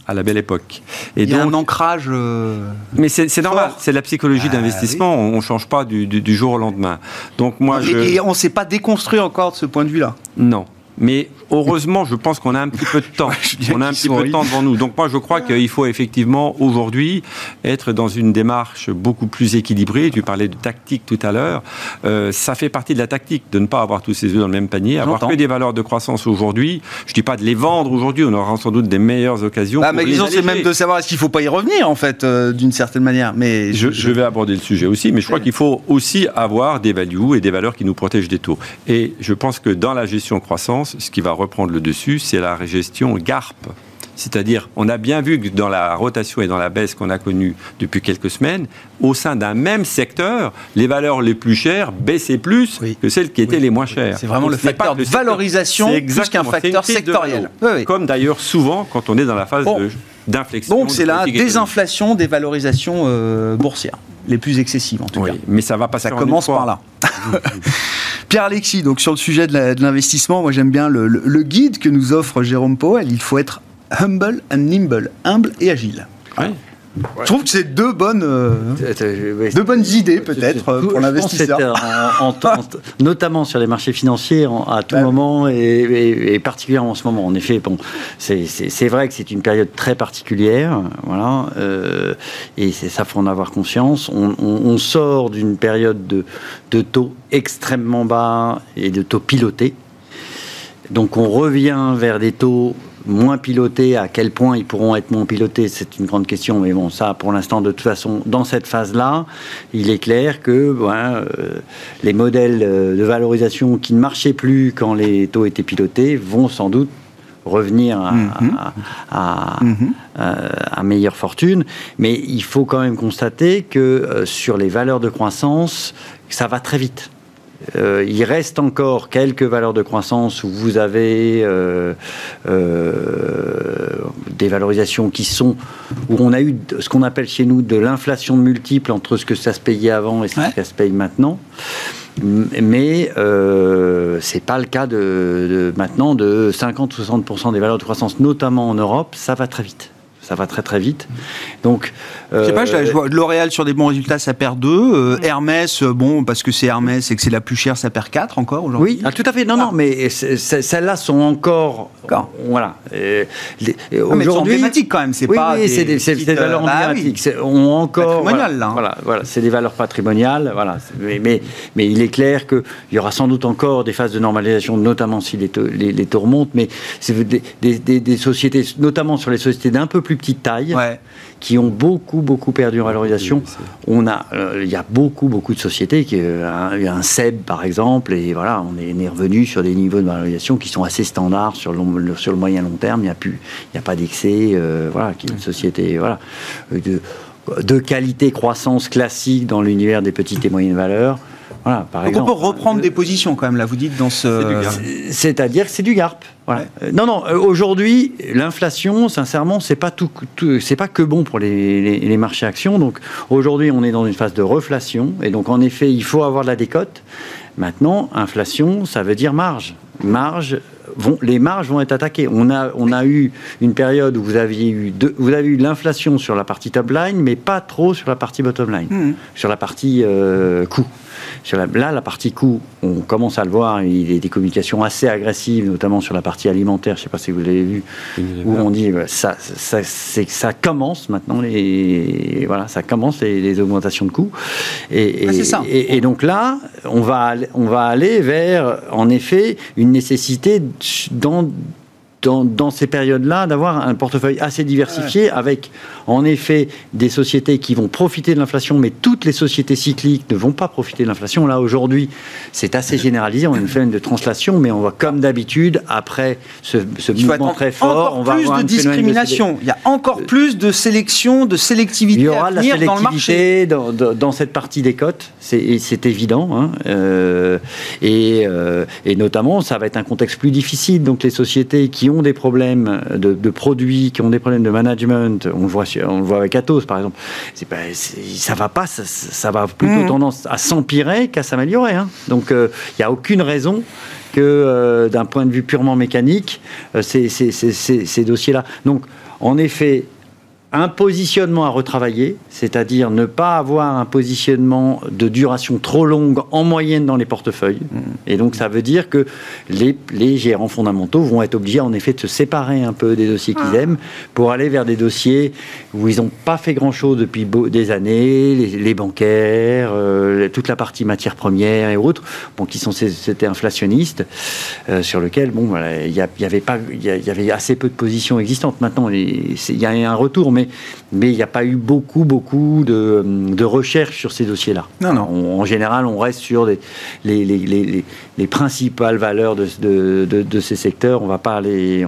à la belle époque. Et Il y a donc, un ancrage. euh, mais c'est normal, c'est la psychologie Ah, d'investissement, on ne change pas du, du- du jour au lendemain. Donc moi, je... et on ne s'est pas déconstruit encore de ce point de vue-là? Non. Mais heureusement, je pense qu'on a un petit peu de temps. On a un petit peu de temps devant nous. Donc moi, je crois qu'il faut effectivement aujourd'hui être dans une démarche beaucoup plus équilibrée. Tu parlais de tactique tout à l'heure. Euh, ça fait partie de la tactique de ne pas avoir tous ses œufs dans le même panier. Avoir que des valeurs de croissance aujourd'hui. Je dis pas de les vendre aujourd'hui. On aura sans doute des meilleures occasions. Ah, pour ma les question, c'est même de savoir est-ce qu'il ne faut pas y revenir, en fait, euh, d'une certaine manière. Mais Je, je vais aborder le sujet aussi, mais je crois qu'il faut aussi avoir des values et des valeurs qui nous protègent des taux. Et je pense que dans la gestion croissance, ce qui va reprendre le dessus, c'est la gestion GARP. C'est-à-dire, on a bien vu que dans la rotation et dans la baisse qu'on a connue depuis quelques semaines, au sein d'un même secteur, les valeurs les plus chères baissaient plus Oui. que celles qui étaient les moins chères. C'est vraiment Donc, le facteur de valorisation plus qu'un facteur sectoriel. Oui. Comme d'ailleurs souvent quand on est dans la phase Bon. d'inflexion. Donc c'est la désinflation des valorisations euh, boursières, les plus excessives en tout cas. mais ça va pas Ça commence par là. Pierre-Alexis, donc sur le sujet de l'investissement, moi j'aime bien le guide que nous offre Jérôme Powell. Il faut être humble and nimble, humble et agile. Je trouve que c'est deux bonnes, euh, deux bonnes idées peut-être euh, pour l'investisseur. que c'est en- en- en- notamment sur les marchés financiers en- à tout moment et, et- et particulièrement en ce moment. En effet, bon, c'est- vrai que c'est une période très particulière, voilà, euh, et c'est ça faut en avoir conscience. On, on- on sort d'une période de, de taux extrêmement bas et de taux pilotés. Donc on revient vers des taux moins pilotés. À quel point ils pourront être moins pilotés, c'est une grande question. Mais bon, ça, pour l'instant, de toute façon, dans cette phase-là, il est clair que ben, euh, les modèles euh, de valorisation qui ne marchaient plus quand les taux étaient pilotés vont sans doute revenir à, Mhm. à- à- Mhm. à meilleure fortune. Mais il faut quand même constater que euh, sur les valeurs de croissance, ça va très vite. Euh, il reste encore quelques valeurs de croissance où vous avez euh, euh, des valorisations qui sont où on a eu ce qu'on appelle chez nous de l'inflation multiple entre ce que ça se payait avant et ce Ouais. que ça se paye maintenant. mais euh, c'est pas le cas de, de maintenant de 50-60% des valeurs de croissance, notamment en Europe. Ça va très vite ça va très très vite. Donc, je sais pas, je, euh, vois L'Oréal sur des bons résultats, ça perd 2. Euh, Hermès, euh, bon, parce que c'est Hermès et que c'est la plus chère, ça perd 4 encore aujourd'hui. Oui, ah, tout à fait. Non, non, mais celles-là sont encore. Voilà. Ah, aujourd'hui. C'est quand même, c'est pas. Oui, c'est des, valeurs bah, emblématiques. On encore. Patrimoniales, là. Hein. Voilà, voilà, c'est des valeurs patrimoniales. Voilà. Mais, mais, il est clair qu'il y aura sans doute encore des phases de normalisation, notamment si les taux, les, taux remontent, mais c'est des, des, des sociétés, notamment sur les sociétés d'un peu plus petite taille, qui ont beaucoup, beaucoup perdu en valorisation. on a, euh, il y a beaucoup, beaucoup de sociétés, qui, euh, un, un SEB par exemple, et voilà, on est, revenu sur des niveaux de valorisation qui sont assez standards sur le, sur le moyen long terme. Il n'y a plus, il n'y a pas d'excès, euh, voilà, qui est une société, voilà, de, de qualité croissance classique dans l'univers des petites et moyennes valeurs. Voilà, par Donc exemple. on peut reprendre des positions quand même, là, vous dites dans ce... C'est-à-dire que c'est du GARP. Voilà. Non, non, euh, aujourd'hui, l'inflation, sincèrement, c'est pas tout, c'est pas que bon pour les, les, marchés actions. Donc aujourd'hui, on est dans une phase de reflation. Et donc, en effet, il faut avoir de la décote. Maintenant, inflation, ça veut dire marge. Marge, Vont, les marges vont être attaquées. On a, on a eu une période où vous aviez eu, vous avez eu l'inflation sur la partie top line, mais pas trop sur la partie bottom line, mmh. sur la partie euh, coût là, la partie coût, on commence à le voir, il y a des communications assez agressives, notamment sur la partie alimentaire, je ne sais pas si vous l'avez vu, où on dit ça, ça, ça commence maintenant, les, voilà, ça commence les, augmentations de coûts. Et, ah, et, donc là, on va, on va aller vers, en effet, une nécessité dans dans, ces périodes-là, d'avoir un portefeuille assez diversifié avec, en effet, des sociétés qui vont profiter de l'inflation, mais toutes les sociétés cycliques ne vont pas profiter de l'inflation. Là, aujourd'hui, c'est assez généralisé. On a une phénomène de translation, mais on va, comme d'habitude, après ce, mouvement très fort, on va plus avoir de discrimination. Il y a encore plus de sélection, de sélectivité. Il y aura de la sélectivité dans, dans, cette partie des cotes, c'est évident. Hein. Euh, et, euh, et notamment, ça va être un contexte plus difficile. Donc, les sociétés qui ont des problèmes de, produits, qui ont des problèmes de management, on le voit, on le voit avec Atos par exemple, pas, ça va pas, ça, va plutôt mmh. tendance à s'empirer qu'à s'améliorer. Hein. Donc il euh, n'y a aucune raison que euh, d'un point de vue purement mécanique, euh, ces, ces dossiers-là. Donc en effet, un positionnement à retravailler, c'est-à-dire ne pas avoir un positionnement de duration trop longue en moyenne dans les portefeuilles. Mm. Et donc ça veut dire que les, les, gérants fondamentaux vont être obligés en effet de se séparer un peu des dossiers qu'ils ah. aiment pour aller vers des dossiers où ils n'ont pas fait grand-chose depuis des années, les, bancaires, euh, toute la partie matières premières et autres, bon, qui sont c'était inflationnistes, euh, sur lequel bon, il y, avait pas, il y, avait assez peu de positions existantes. Maintenant, il y a un retour, mais il n'y a pas eu beaucoup, beaucoup de, de recherches sur ces dossiers-là. Non, non. en général, on reste sur les, les, les, les principales valeurs de, de, de, ces secteurs. On va pas aller,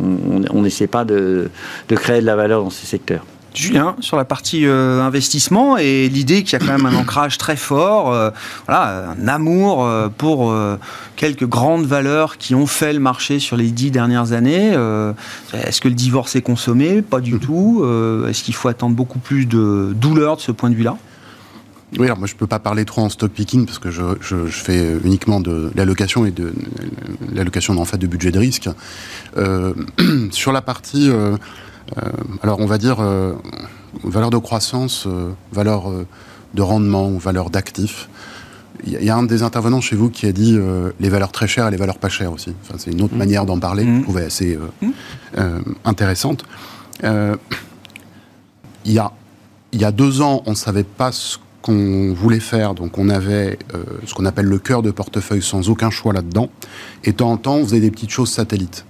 on n'essaie pas de, de créer de la valeur dans ces secteurs. Julien, sur la partie euh, investissement et l'idée qu'il y a quand même un ancrage très fort, euh, voilà, un amour euh, pour quelques grandes valeurs qui ont fait le marché sur les dix dernières années. Est-ce que le divorce est consommé? Pas du tout. Est-ce qu'il faut attendre beaucoup plus de douleur de ce point de vue-là? Oui, alors moi je ne peux pas parler trop en stock picking parce que je, je, fais uniquement de l'allocation et de l'allocation en fait de budget de risque. sur la partie alors on va dire euh, valeur de croissance, euh, valeur de rendement ou valeur d'actifs. Il y a un des intervenants chez vous qui a dit les valeurs très chères et les valeurs pas chères aussi. Enfin, c'est une autre mmh. manière d'en parler, mmh. je trouvais assez mmh. intéressante. il, y a, il y a deux ans, on ne savait pas ce qu'on voulait faire, donc on avait ce qu'on appelle le cœur de portefeuille sans aucun choix là-dedans. Et de temps en temps, on faisait des petites choses satellites.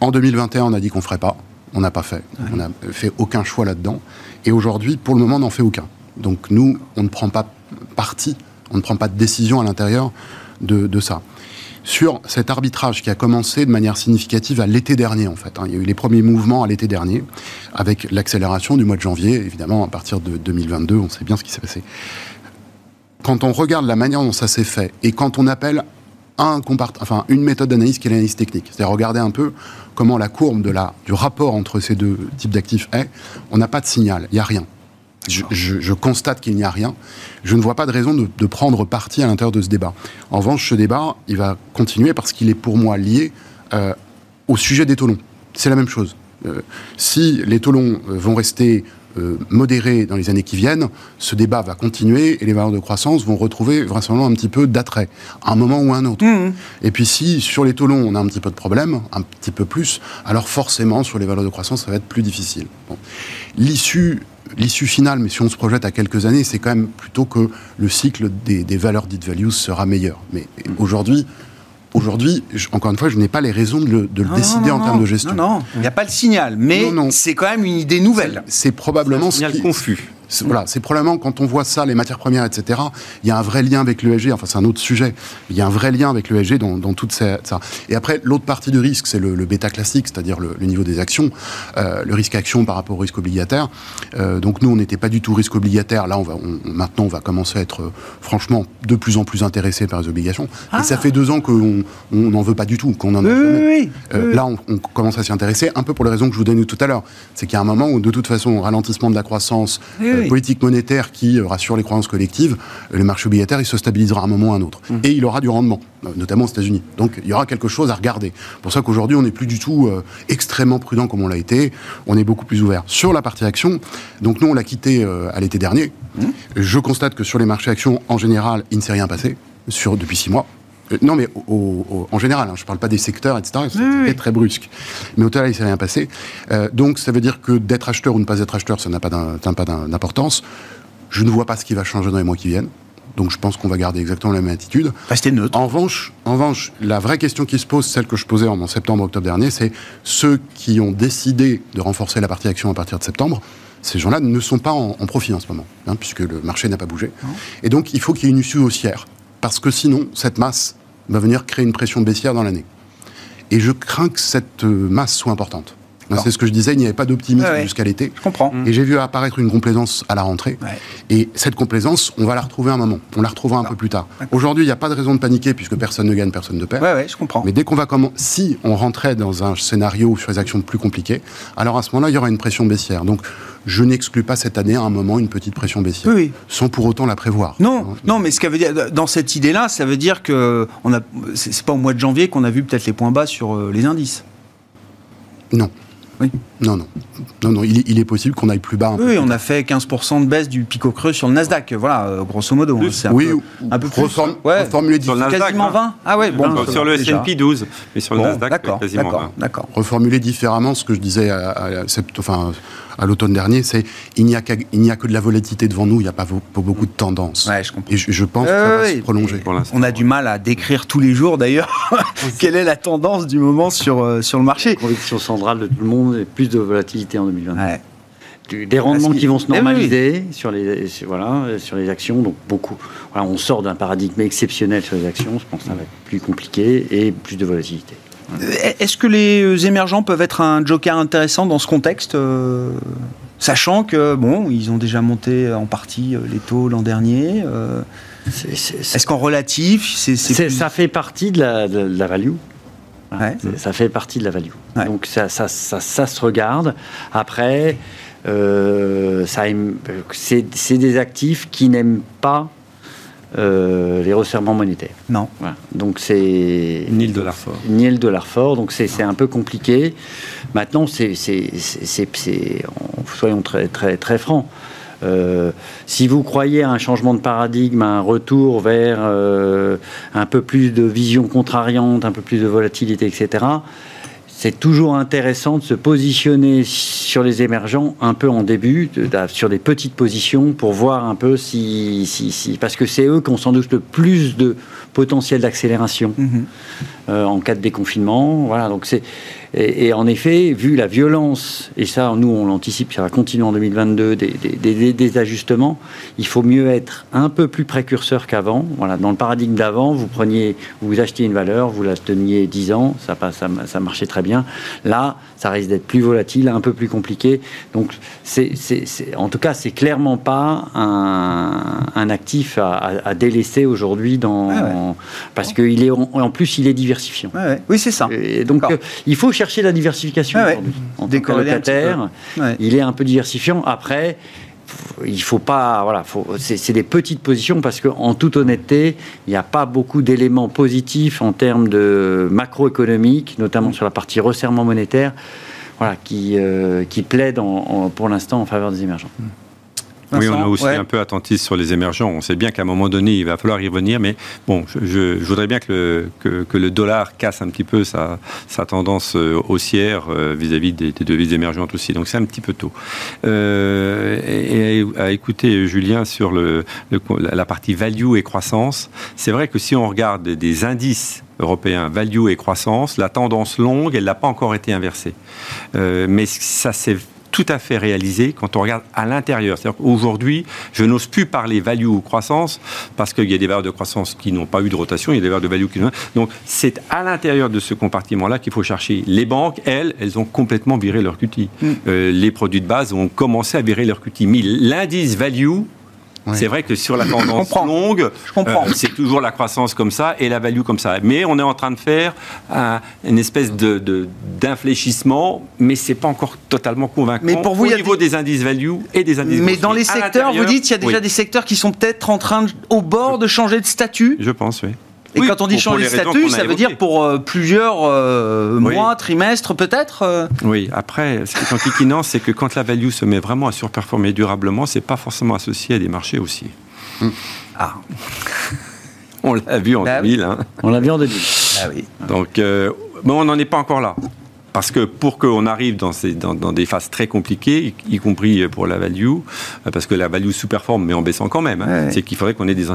En 2021, on a dit qu'on ne ferait pas on n'a pas fait. On n'a fait aucun choix là-dedans. Et aujourd'hui, pour le moment, on n'en fait aucun. Donc nous, on ne prend pas parti, on ne prend pas de décision à l'intérieur de, ça. Sur cet arbitrage qui a commencé de manière significative à l'été dernier, en fait. Hein. Il y a eu les premiers mouvements à l'été dernier, avec l'accélération du mois de janvier, évidemment, à partir de 2022, on sait bien ce qui s'est passé. Quand on regarde la manière dont ça s'est fait, et quand on appelle un enfin, une méthode d'analyse qui est l'analyse technique, c'est-à-dire regarder un peu comment la courbe de la, du rapport entre ces deux types d'actifs est, on n'a pas de signal, il n'y a rien. Je, constate qu'il n'y a rien. Je ne vois pas de raison de, prendre parti à l'intérieur de ce débat. En revanche, ce débat, il va continuer parce qu'il est pour moi lié euh, au sujet des taux C'est la même chose. Euh, si les taux longs euh, vont rester modérés dans les années qui viennent, ce débat va continuer et les valeurs de croissance vont retrouver vraisemblablement un petit peu d'attrait, à un moment ou à un autre. Mmh. Et puis si sur les taux longs on a un petit peu de problème, un petit peu plus, alors forcément sur les valeurs de croissance ça va être plus difficile. L'issue l'issue finale, mais si on se projette à quelques années, c'est quand même plutôt que le cycle des, valeurs dites values sera meilleur. Mais aujourd'hui, Aujourd'hui, encore une fois, je n'ai pas les raisons de le, décider en termes de gestion. Non, non, il n'y a pas le signal, mais c'est quand même une idée nouvelle. C'est probablement un signal ce qui, confus. Voilà, c'est probablement quand on voit ça, les matières premières, etc. Il y a un vrai lien avec l'ESG. Enfin, c'est un autre sujet. Il y a un vrai lien avec l'ESG dans, dans toute ça. Et après, l'autre partie du risque, c'est le, bêta classique, c'est-à-dire le, niveau des actions, euh, le risque action par rapport au risque obligataire. Euh, donc nous, on n'était pas du tout risque obligataire. Là, on va, maintenant, on va commencer à être euh, franchement de plus en plus intéressé par les obligations. Et ça ah. fait deux ans qu'on n'en veut pas du tout, qu'on en a oui, Là, on, on, commence à s'y intéresser, un peu pour les raisons que je vous donnais tout à l'heure. C'est qu'il y a un moment où, de toute façon, ralentissement de la croissance, politique monétaire qui euh, rassure les croyances collectives, euh, le marché obligataire, il se stabilisera à un moment ou à un autre. Mmh. Et il aura du rendement, euh, notamment aux États-Unis. Donc il y aura quelque chose à regarder. pour ça qu'aujourd'hui, on n'est plus du tout extrêmement prudent comme on l'a été. On est beaucoup plus ouvert. Sur la partie action, donc nous, on l'a quitté à l'été dernier. Mmh. Je constate que sur les marchés actions, en général, il ne s'est rien passé sur, depuis six mois. Euh, non, mais en général, hein, je ne parle pas des secteurs, etc. C'est très brusque. Mais au total, il ne s'est rien passé. Euh, donc, ça veut dire que d'être acheteur ou ne pas être acheteur, ça n'a pas d'importance. Je ne vois pas ce qui va changer dans les mois qui viennent. Donc, je pense qu'on va garder exactement la même attitude. Rester neutre. En revanche, en revanche, la vraie question qui se pose, celle que je posais en septembre-octobre dernier, c'est ceux qui ont décidé de renforcer la partie action à partir de septembre ces gens-là ne sont pas en, profit en ce moment, hein, puisque le marché n'a pas bougé. Et donc, il faut qu'il y ait une issue haussière parce que sinon, cette masse va venir créer une pression baissière dans l'année. Et je crains que cette euh, masse soit importante. C'est ce que je disais, il n'y avait pas d'optimisme jusqu'à l'été. Je comprends. Et j'ai vu apparaître une complaisance à la rentrée. Et cette complaisance, on va la retrouver un moment. On la retrouvera un peu plus tard. Aujourd'hui, il n'y a pas de raison de paniquer puisque personne ne gagne, personne ne perd. Ouais, je comprends. Mais dès qu'on va commencer, si on rentrait dans un scénario sur les actions plus compliquées, alors à ce moment-là, il y aura une pression baissière. Donc, je n'exclus pas cette année à un moment une petite pression baissière, oui, sans pour autant la prévoir. Non, non, mais ce que veut dire dans cette idée-là, ça veut dire que on a, c'est pas au mois de janvier qu'on a vu peut-être les points bas sur euh, les indices. Non. Oui. Non, non. Non, non, il est, possible qu'on aille plus bas. oui, on a fait 15% de baisse du pico creux sur le Nasdaq. Voilà, euh, grosso modo. Hein, un oui, peu, un peu plus. ouais, sur le quasiment 20 hein. Ah ouais, bon. sur le S&P 12, mais sur le Nasdaq, quasiment 20. D'accord. Reformuler différemment ce que je disais à, à, enfin, à l'automne dernier, c'est il n'y a, n'y a que de la volatilité devant nous, il n'y a pas, beaucoup de tendances. Ouais, je comprends. Et je, pense que ça va se prolonger. On a du mal à décrire tous les jours d'ailleurs quelle est la tendance du moment sur, euh, sur le marché. La conviction centrale de tout le monde est plus de volatilité en 2020. des rendements qui vont se eh normaliser sur les voilà sur les actions donc beaucoup voilà, on sort d'un paradigme exceptionnel sur les actions je pense que ça va être plus compliqué et plus de volatilité est-ce que les émergents peuvent être un joker intéressant dans ce contexte euh, Sachant que, bon, ils ont déjà monté en partie euh, les taux l'an dernier. Euh, est-ce qu'en relatif, c'est, Ça fait partie de la, value. Ça fait partie de la value. Donc ça, ça, ça, se regarde. Après, ça, c'est des actifs qui n'aiment pas euh, les resserrements monétaires. Non. Donc c'est ni le dollar fort. Ni le dollar fort. Donc c'est un peu compliqué. Maintenant, c'est soyons très très très francs. Euh, si vous croyez à un changement de paradigme, à un retour vers euh, un peu plus de vision contrariante, un peu plus de volatilité, etc., c'est toujours intéressant de se positionner sur les émergents un peu en début, sur des petites positions pour voir un peu si, si, parce que c'est eux qui ont sans doute le plus de potentiel d'accélération mhm. euh, en cas de déconfinement. Voilà, donc c'est et, en effet, vu la violence, et ça, nous, on l'anticipe, ça va continuer en 2022, des, ajustements, il faut mieux être un peu plus précurseur qu'avant. Voilà, dans le paradigme d'avant, vous preniez, vous achetiez une valeur, vous la teniez 10 ans, ça, ça, ça marchait très bien. Là, ça risque d'être plus volatile, un peu plus compliqué. Donc, c'est, en tout cas, c'est clairement pas un, actif à, délaisser aujourd'hui dans, parce qu'il est en, plus, il est diversifiant. Oui, c'est ça. Et donc, euh, il faut chercher la diversification aujourd'hui. En tant que locataire, il est un peu diversifiant. Après, il faut pas, voilà, c'est des petites positions parce qu'en toute honnêteté, il n'y a pas beaucoup d'éléments positifs en termes de macroéconomique, notamment sur la partie resserrement monétaire, voilà, qui, euh, qui plaident pour l'instant en faveur des émergents. Oui, on est aussi un peu attentif sur les émergents. On sait bien qu'à un moment donné, il va falloir y revenir, mais bon, je, voudrais bien que le, que, le, dollar casse un petit peu sa, sa tendance euh, haussière euh, vis-à-vis des, devises émergentes aussi. Donc c'est un petit peu tôt. Euh, et, à écouter Julien sur le, la partie value et croissance, c'est vrai que si on regarde des indices européens value et croissance, la tendance longue, elle n'a pas encore été inversée. mais ça s'est tout à fait réalisé quand on regarde à l'intérieur. C'est-à-dire qu'aujourd'hui, je n'ose plus parler value ou croissance parce qu'il y a des valeurs de croissance qui n'ont pas eu de rotation, il y a des valeurs de value qui n'ont Donc, c'est à l'intérieur de ce compartiment-là qu'il faut chercher. Les banques, elles, elles ont complètement viré leur cutie. Mm. Euh, les produits de base ont commencé à virer leur cutie. Mais l'indice value, c'est vrai que sur la tendance longue, euh, c'est toujours la croissance comme ça et la value comme ça. Mais on est en train de faire une espèce de, d'infléchissement, mais c'est pas encore totalement convaincant mais pour vous, au niveau des... indices value et des indices Mais dans les secteurs, vous dites qu'il y a déjà des secteurs qui sont peut-être en train, au bord de changer de statut Je pense, oui. Et quand on dit changer de statut, ça veut dire pour euh, plusieurs euh, mois, trimestres peut-être euh Oui, après, ce qui est enquiquinant, c'est que quand la value se met vraiment à surperformer durablement, c'est pas forcément associé à des marchés aussi. Hmm. Ah On l'a vu en 2000. Bah hein. On l'a vu en 2000. Ah oui. Donc, bon, on n'en est pas encore là. Parce que pour qu'on arrive dans, ces, dans, des phases très compliquées, y, compris pour la value, euh, parce que la value sous-performe, mais en baissant quand même, hein, c'est qu'il faudrait qu'on ait des,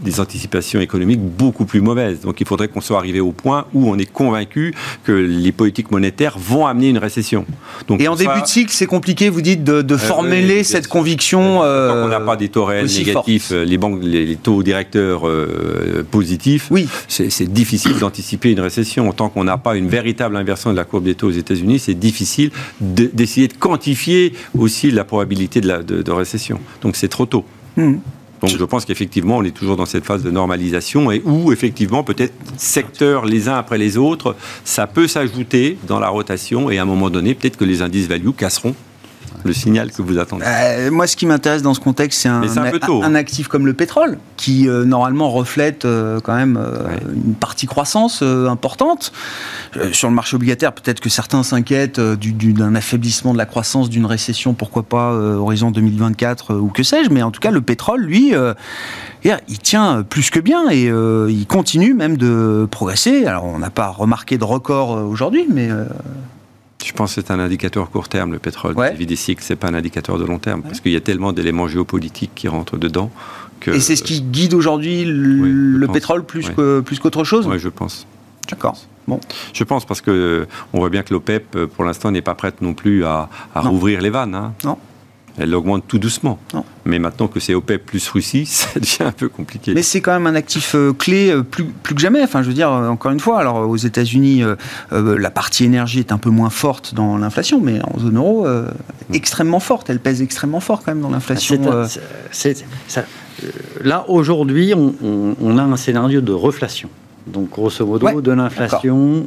des, anticipations économiques beaucoup plus mauvaises. Donc il faudrait qu'on soit arrivé au point où on est convaincu que les politiques monétaires vont amener une récession. Donc, Et en début de cycle, c'est compliqué, vous dites, de, de euh, formuler cette conviction. Euh, Tant qu'on n'a pas des taux réels négatifs, les, banques, les, taux directeurs positifs, oui. c'est difficile d'anticiper une récession. Tant qu'on n'a pas une véritable inversion de la courbe des aux États-Unis, c'est difficile d'essayer de, quantifier aussi la probabilité de, la, de, récession. Donc c'est trop tôt. Hmm. Donc je pense qu'effectivement, on est toujours dans cette phase de normalisation et où effectivement, peut-être secteurs les uns après les autres, ça peut s'ajouter dans la rotation et à un moment donné, peut-être que les indices value casseront le signal que vous attendez euh, Moi, ce qui m'intéresse dans ce contexte, c'est un, un, actif comme le pétrole, qui euh, normalement reflète euh, quand même une partie croissance importante. sur le marché obligataire, peut-être que certains s'inquiètent d'un affaiblissement de la croissance, d'une récession, pourquoi pas horizon 2024 ou que sais-je, mais en tout cas, le pétrole, lui, il tient plus que bien et il continue même de progresser. Alors, on n'a pas remarqué de record aujourd'hui, mais je pense que c'est un indicateur court terme, le pétrole. Ouais. Vie des cycles, c'est pas un indicateur de long terme, parce qu'il y a tellement d'éléments géopolitiques qui rentrent dedans. Que, Et c'est ce qui guide aujourd'hui le, pétrole plus que plus qu'autre chose? Oui, je pense. D'accord. Bon. Je pense parce que euh, on voit bien que l'OPEP, euh, pour l'instant, n'est pas prête non plus à, rouvrir les vannes. Hein. Non elle augmente tout doucement. Mais maintenant que c'est OPEP plus Russie, ça devient un peu compliqué. Mais c'est quand même un actif euh, clé euh, plus, plus que jamais. Enfin, je veux dire, euh, encore une fois, alors aux États-Unis, la partie énergie est un peu moins forte dans l'inflation, mais en zone euro, mm. extrêmement forte. Elle pèse extrêmement fort quand même dans l'inflation. là, aujourd'hui, on, a un scénario de reflation. Donc, grosso modo, de l'inflation,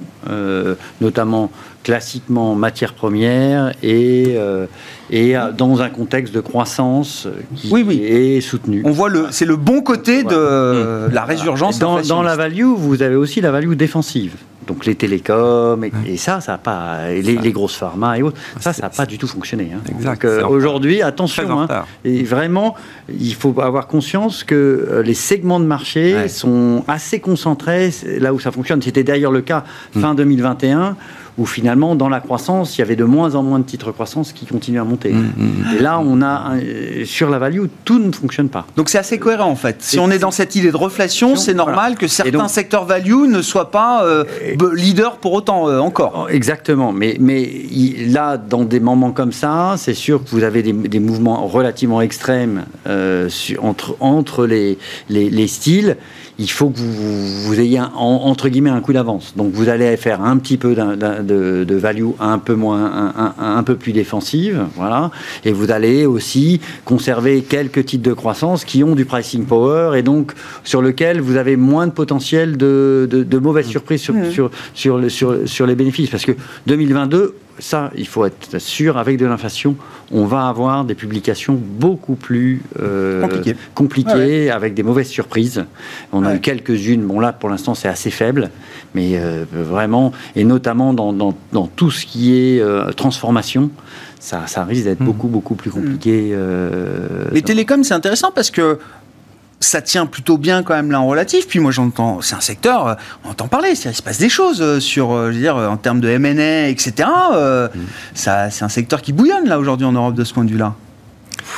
notamment classiquement matières premières et, euh, et dans un contexte de croissance qui oui, oui. est soutenu. On voit le, c'est le bon côté de la résurgence. Dans, dans, la value, vous avez aussi la value défensive. Donc les télécoms et, ça, ça n'a pas les, grosses pharma et autres, ça, ça n'a pas du tout fonctionné. Hein. Exact. Euh, aujourd'hui, attention, hein, et vraiment, il faut avoir conscience que euh, les segments de marché sont assez concentrés là où ça fonctionne. C'était d'ailleurs le cas mm. fin 2021 où finalement, dans la croissance, il y avait de moins en moins de titres croissance qui continuent à monter. Mmh, mmh. Et là, on a, sur la value, tout ne fonctionne pas. Donc c'est assez cohérent en fait. Si on est dans cette idée de reflation, c'est normal que certains secteurs value ne soient pas euh, leaders pour autant euh, encore. Oh, exactement. Mais, mais là, dans des moments comme ça, c'est sûr que vous avez des, mouvements relativement extrêmes euh, entre, entre les, les, les styles il faut que vous, ayez entre guillemets un coup d'avance. Donc vous allez faire un petit peu de, value un peu moins, un, peu plus défensive, voilà. Et vous allez aussi conserver quelques titres de croissance qui ont du pricing power et donc sur lequel vous avez moins de potentiel de, de mauvaises surprises sur, mmh. sur, sur, sur, sur les bénéfices. Parce que 2022, ça, il faut être sûr, avec de l'inflation, on va avoir des publications beaucoup plus euh, compliquées, avec des mauvaises surprises. On a eu quelques-unes. Bon, là, pour l'instant, c'est assez faible, mais euh, vraiment, et notamment dans, dans, dans, tout ce qui est transformation, ça, ça risque d'être hmm. beaucoup, beaucoup plus compliqué. Les télécoms, c'est intéressant parce que ça tient plutôt bien quand même là en relatif. Puis moi j'entends, c'est un secteur, euh, on entend parler, il se passe des choses euh, sur, euh, je veux dire, en termes de M&A, etc. Mm. Ça, c'est un secteur qui bouillonne là aujourd'hui en Europe de ce point de vue-là.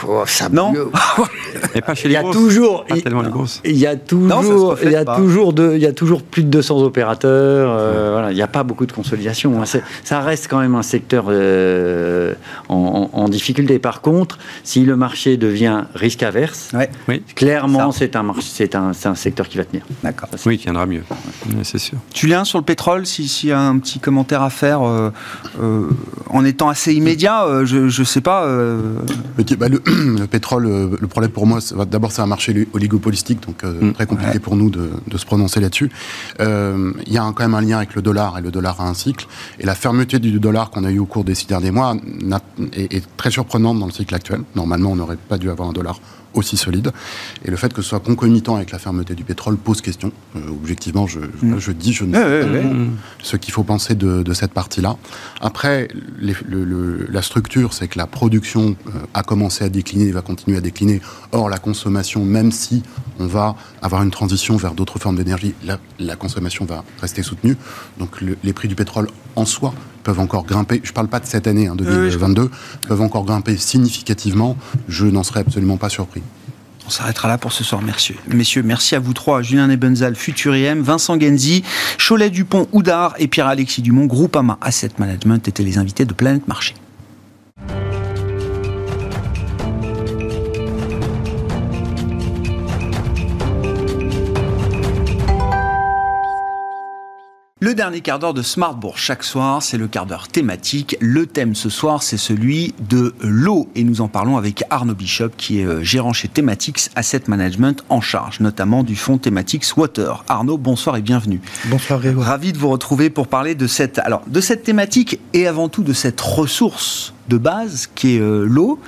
Oh, ça non. Et pas chez les il y a toujours pas tellement les grosses. il y a toujours il y a toujours de, il y a toujours plus de 200 opérateurs euh, voilà. Il n'y a pas beaucoup de consolidation hein. ça reste quand même un secteur euh, en, difficulté. Par contre si le marché devient risque averse oui. clairement c'est un c'est un, un, secteur qui va tenir. D'accord. Oui il tiendra mieux. C'est sûr. Julien sur le pétrole s'il y a un petit commentaire à faire euh, en étant assez immédiat je ne sais pas bah, le, pétrole, euh, le problème pour moi, d'abord c'est un marché oligopolistique, donc euh, mm. très compliqué pour nous de, se prononcer là-dessus. Euh, il y a quand même un lien avec le dollar, et le dollar a un cycle. Et la fermeté du dollar qu'on a eu au cours des six derniers mois est, est, très surprenante dans le cycle actuel. Normalement, on n'aurait pas dû avoir un dollar aussi solide. Et le fait que ce soit concomitant avec la fermeté du pétrole pose question. Euh, objectivement, je, mm. je, dis, je ne sais pas ce qu'il faut penser de, de cette partie-là. Après, les, le, la structure, c'est que la production euh, a commencé à décliner et va continuer à décliner. Or, la consommation, même si on va avoir une transition vers d'autres formes d'énergie, la, la, consommation va rester soutenue. Donc, les prix du pétrole en soi peuvent encore grimper, je ne parle pas de cette année, hein, 2022, peuvent encore grimper significativement, je n'en serais absolument pas surpris. On s'arrêtera là pour ce soir, messieurs. Messieurs, merci à vous trois. Julien Nebenzal, Futuriem, Vincent Genzi, Cholet Dupont, Oudard et Pierre-Alexis Dumont, Groupama Asset Management étaient les invités de Planète Marché. Le dernier quart d'heure de Smartbourg chaque soir, c'est le quart d'heure thématique. Le thème ce soir, c'est celui de l'eau. Et nous en parlons avec Arnaud Bishop, qui est euh, gérant chez Thematics Asset Management, en charge notamment du fonds Thematics Water. Arnaud, bonsoir et bienvenue. Bonsoir Grégoire. Ravi de vous retrouver pour parler de cette, alors, de cette thématique et avant tout de cette ressource de base qui est euh, l'eau,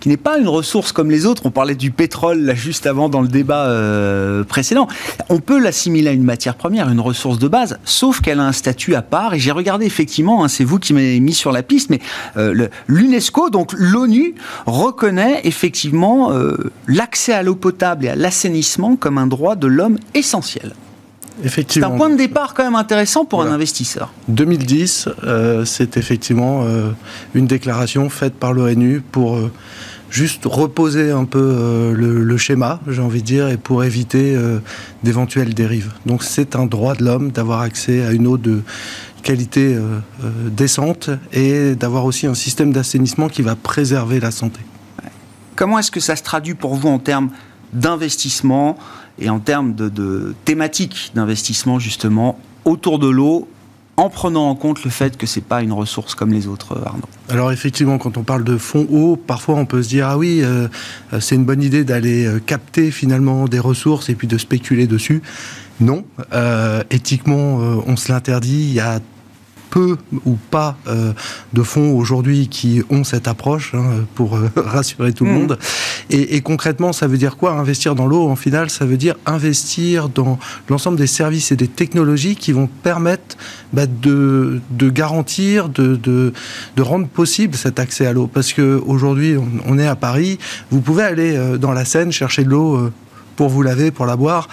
qui n'est pas une ressource comme les autres. On parlait du pétrole là juste avant dans le débat euh, précédent. On peut l'assimiler à une matière première, une ressource de base, sauf qu'elle a un statut à part. Et j'ai regardé effectivement, hein, c'est vous qui m'avez mis sur la piste, mais euh, l'UNESCO, donc l'ONU, reconnaît effectivement l'accès à l'eau potable et à l'assainissement comme un droit de l'homme essentiel. C'est un point de départ quand même intéressant pour un investisseur. 2010, euh, c'est effectivement euh, une déclaration faite par l'ONU pour euh, juste reposer un peu le, schéma, j'ai envie de dire, et pour éviter d'éventuelles dérives. Donc c'est un droit de l'homme d'avoir accès à une eau de qualité décente et d'avoir aussi un système d'assainissement qui va préserver la santé. Comment est-ce que ça se traduit pour vous en termes d'investissement? Et en termes de, thématiques d'investissement justement autour de l'eau en prenant en compte le fait que c'est pas une ressource comme les autres, euh, Arnaud. Alors effectivement, quand on parle de fonds eau, parfois on peut se dire ah oui, euh, c'est une bonne idée d'aller euh, capter finalement des ressources et puis de spéculer dessus. Non, éthiquement, on se l'interdit. Il y a peu ou pas euh, de fonds aujourd'hui qui ont cette approche, hein, pour euh, rassurer tout le mmh. monde. Et, concrètement, ça veut dire quoi? Investir dans l'eau, en final, ça veut dire investir dans l'ensemble des services et des technologies qui vont permettre bah, de, de, garantir, de, de, de, rendre possible cet accès à l'eau. Parce qu'aujourd'hui, on, on est à Paris, vous pouvez aller euh, dans la Seine chercher de l'eau pour vous laver, pour la boire,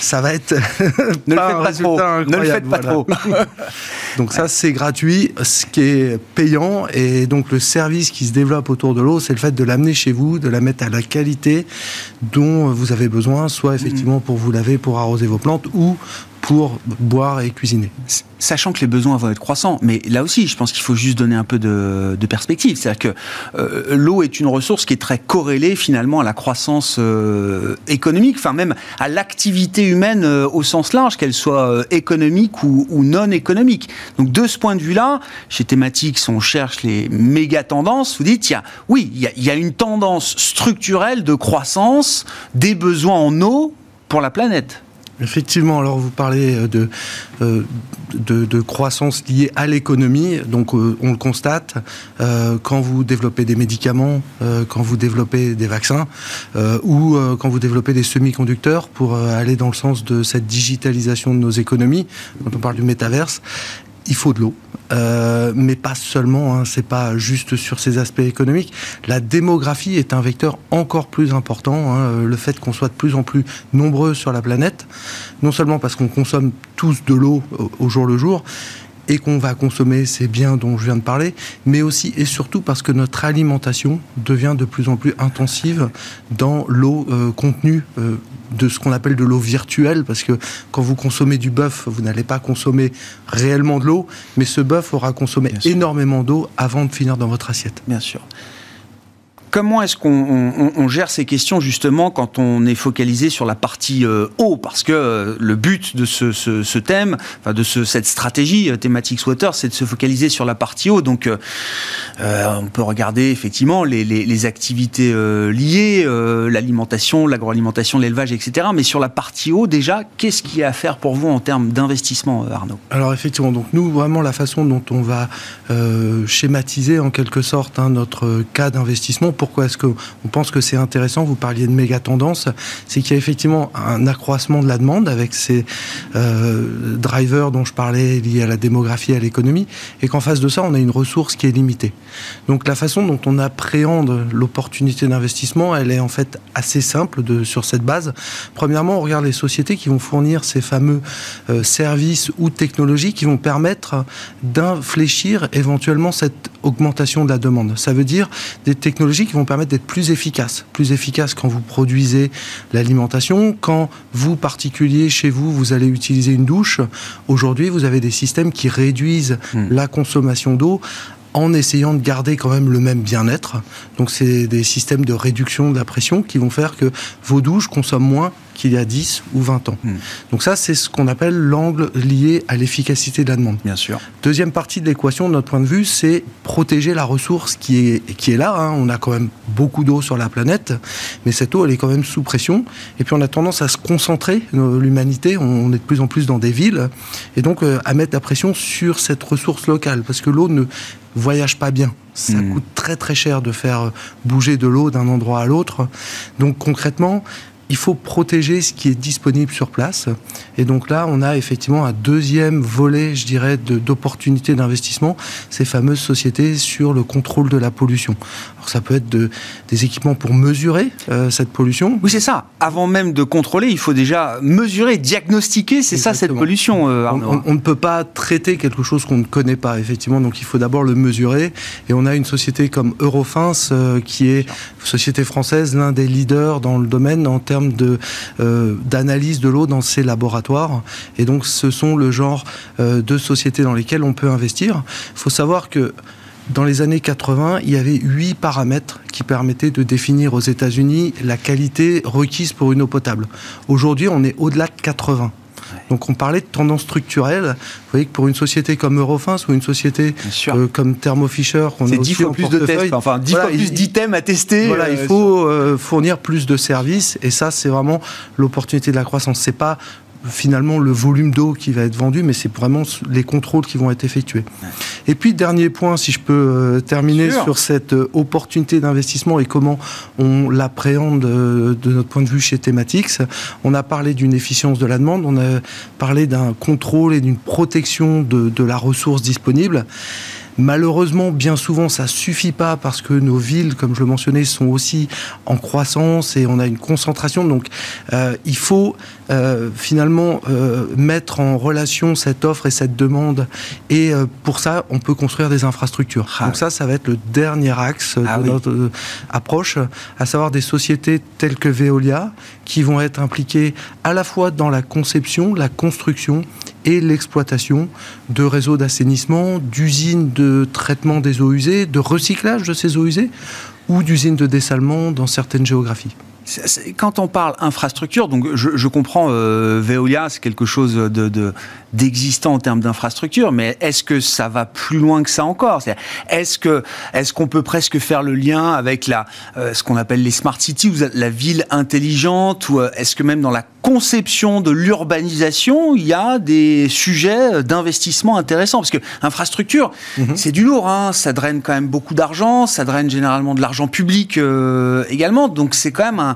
ça va être ne pas un résultat incroyable. Ne le faites pas trop. donc ça, c'est gratuit. Ce qui est payant et donc le service qui se développe autour de l'eau, c'est le fait de l'amener chez vous, de la mettre à la qualité dont vous avez besoin, soit effectivement pour vous laver, pour arroser vos plantes, ou pour boire et cuisiner. Sachant que les besoins vont être croissants, mais là aussi, je pense qu'il faut juste donner un peu de, perspective. C'est-à-dire que euh, l'eau est une ressource qui est très corrélée finalement à la croissance euh, économique, enfin même à l'activité humaine euh, au sens large, qu'elle soit économique ou, non économique. Donc de ce point de vue-là, chez Thématiques, on cherche les méga tendances. Vous dites, y a, oui, il y il y a une tendance structurelle de croissance des besoins en eau pour la planète. Effectivement, alors vous parlez de, de, de croissance liée à l'économie, donc on le constate, quand vous développez des médicaments, quand vous développez des vaccins, ou quand vous développez des semi-conducteurs pour aller dans le sens de cette digitalisation de nos économies, quand on parle du métaverse, il faut de l'eau. Euh, mais pas seulement, hein, c'est pas juste sur ces aspects économiques. La démographie est un vecteur encore plus important. Hein, le fait qu'on soit de plus en plus nombreux sur la planète, non seulement parce qu'on consomme tous de l'eau au jour le jour, et qu'on va consommer ces biens dont je viens de parler, mais aussi et surtout parce que notre alimentation devient de plus en plus intensive dans l'eau euh, contenue euh, de ce qu'on appelle de l'eau virtuelle, parce que quand vous consommez du bœuf, vous n'allez pas consommer réellement de l'eau, mais ce bœuf aura consommé énormément d'eau avant de finir dans votre assiette. Bien sûr. Comment est-ce qu'on gère ces questions justement quand on est focalisé sur la partie euh, eau? Parce que euh, le but de ce, thème, de cette stratégie euh, thématique water, c'est de se focaliser sur la partie eau. Donc on peut regarder effectivement les, activités liées, l'alimentation, l'agroalimentation, l'élevage, etc. Mais sur la partie eau, déjà, qu'est-ce qu'il y a à faire pour vous en termes d'investissement, Arnaud? Alors effectivement, donc nous vraiment la façon dont on va schématiser en quelque sorte hein, notre cas d'investissement pour pourquoi est-ce qu'on pense que c'est intéressant Vous parliez de méga tendance, c'est qu'il y a effectivement un accroissement de la demande avec ces euh, drivers dont je parlais liés à la démographie, à l'économie, et qu'en face de ça, on a une ressource qui est limitée. Donc la façon dont on appréhende l'opportunité d'investissement, elle est en fait assez simple de, sur cette base. Premièrement, on regarde les sociétés qui vont fournir ces fameux euh, services ou technologies qui vont permettre d'infléchir éventuellement cette augmentation de la demande. Ça veut dire des technologies qui vont permettre d'être plus efficaces. Plus efficaces quand vous produisez l'alimentation, quand vous, particulier, chez vous, vous allez utiliser une douche. Aujourd'hui, vous avez des systèmes qui réduisent hmm. la consommation d'eau en essayant de garder quand même le même bien-être. Donc c'est des systèmes de réduction de la pression qui vont faire que vos douches consomment moins qu'il y a 10 ou 20 ans. Hmm. Donc ça, c'est ce qu'on appelle l'angle lié à l'efficacité de la demande. Bien sûr. Deuxième partie de l'équation, de notre point de vue, c'est protéger la ressource qui est, qui est là. Hein. On a quand même beaucoup d'eau sur la planète, mais cette eau, elle est quand même sous pression. Et puis on a tendance à se concentrer, l'humanité, on est de plus en plus dans des villes, et donc euh, à mettre la pression sur cette ressource locale, parce que l'eau ne voyage pas bien. Ça hmm. coûte très très cher de faire bouger de l'eau d'un endroit à l'autre. Donc concrètement, il faut protéger ce qui est disponible sur place. Et donc là, on a effectivement un deuxième volet, je dirais, d'opportunités d'investissement, ces fameuses sociétés sur le contrôle de la pollution. Alors ça peut être de, des équipements pour mesurer euh, cette pollution. Oui, c'est ça. Avant même de contrôler, il faut déjà mesurer, diagnostiquer, c'est ça cette pollution, euh, on, on, ne peut pas traiter quelque chose qu'on ne connaît pas, effectivement, donc il faut d'abord le mesurer. Et on a une société comme Eurofins, euh, qui est société française, l'un des leaders dans le domaine en termes de euh, d'analyse de l'eau dans ces laboratoires. Et donc, ce sont le genre euh, de sociétés dans lesquelles on peut investir. Il faut savoir que dans les années 80, il y avait huit paramètres qui permettaient de définir aux États-Unis la qualité requise pour une eau potable. Aujourd'hui, on est au-delà de 80. Donc on parlait de tendance structurelle. Vous voyez que pour une société comme Eurofins ou une société euh, comme Thermo Fisher, qu'on a 10 fois plus de tests, enfin 10 fois plus d'items à tester. Voilà, il euh, faut euh, fournir plus de services et ça c'est vraiment l'opportunité de la croissance. C'est pas finalement le volume d'eau qui va être vendu, mais c'est vraiment les contrôles qui vont être effectués. Et puis, dernier point, si je peux euh, terminer sur cette euh, opportunité d'investissement et comment on l'appréhende euh, de notre point de vue chez Thematics. On a parlé d'une efficience de la demande, on a parlé d'un contrôle et d'une protection de, de la ressource disponible. Malheureusement, bien souvent, ça suffit pas parce que nos villes, comme je le mentionnais, sont aussi en croissance et on a une concentration. Donc, euh, il faut euh, finalement euh, mettre en relation cette offre et cette demande. Et pour ça, on peut construire des infrastructures. Ah Donc ça, ça va être le dernier axe ah de notre approche, à savoir des sociétés telles que Veolia qui vont être impliquées à la fois dans la conception, la construction et l'exploitation de réseaux d'assainissement, d'usines de traitement des eaux usées, de recyclage de ces eaux usées ou d'usines de dessalement dans certaines géographies. Quand on parle infrastructure, donc je, comprends euh, Veolia, c'est quelque chose de, d'existant en termes d'infrastructure, mais est-ce que ça va plus loin que ça encore? Est-ce que est-ce qu'on peut presque faire le lien avec la euh, ce qu'on appelle les smart cities, ou la ville intelligente, ou euh, est-ce que même dans la conception de l'urbanisation, il y a des sujets d'investissement intéressants? Parce que infrastructure, mhm. c'est du lourd, hein, ça draine quand même beaucoup d'argent, ça draine généralement de l'argent public euh, également, donc c'est quand même un,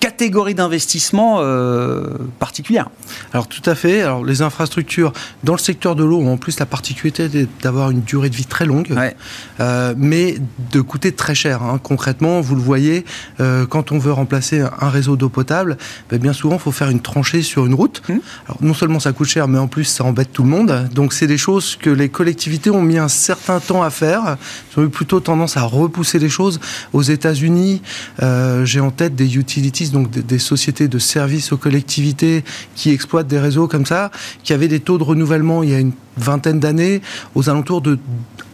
catégorie d'investissement euh, particulière. Alors tout à fait. Alors les infrastructures dans le secteur de l'eau ont en plus la particularité d'avoir une durée de vie très longue, euh, mais de coûter très cher. Hein. Concrètement, vous le voyez, euh, quand on veut remplacer un réseau d'eau potable, ben, bien souvent il faut faire une tranchée sur une route. Hum. Alors, non seulement ça coûte cher, mais en plus ça embête tout le monde. Donc c'est des choses que les collectivités ont mis un certain temps à faire. Ils ont eu plutôt tendance à repousser les choses. Aux États-Unis, j'ai en tête des utilities donc des, sociétés de services aux collectivités qui exploitent des réseaux comme ça, qui avaient des taux de renouvellement il y a une vingtaine d'années aux alentours de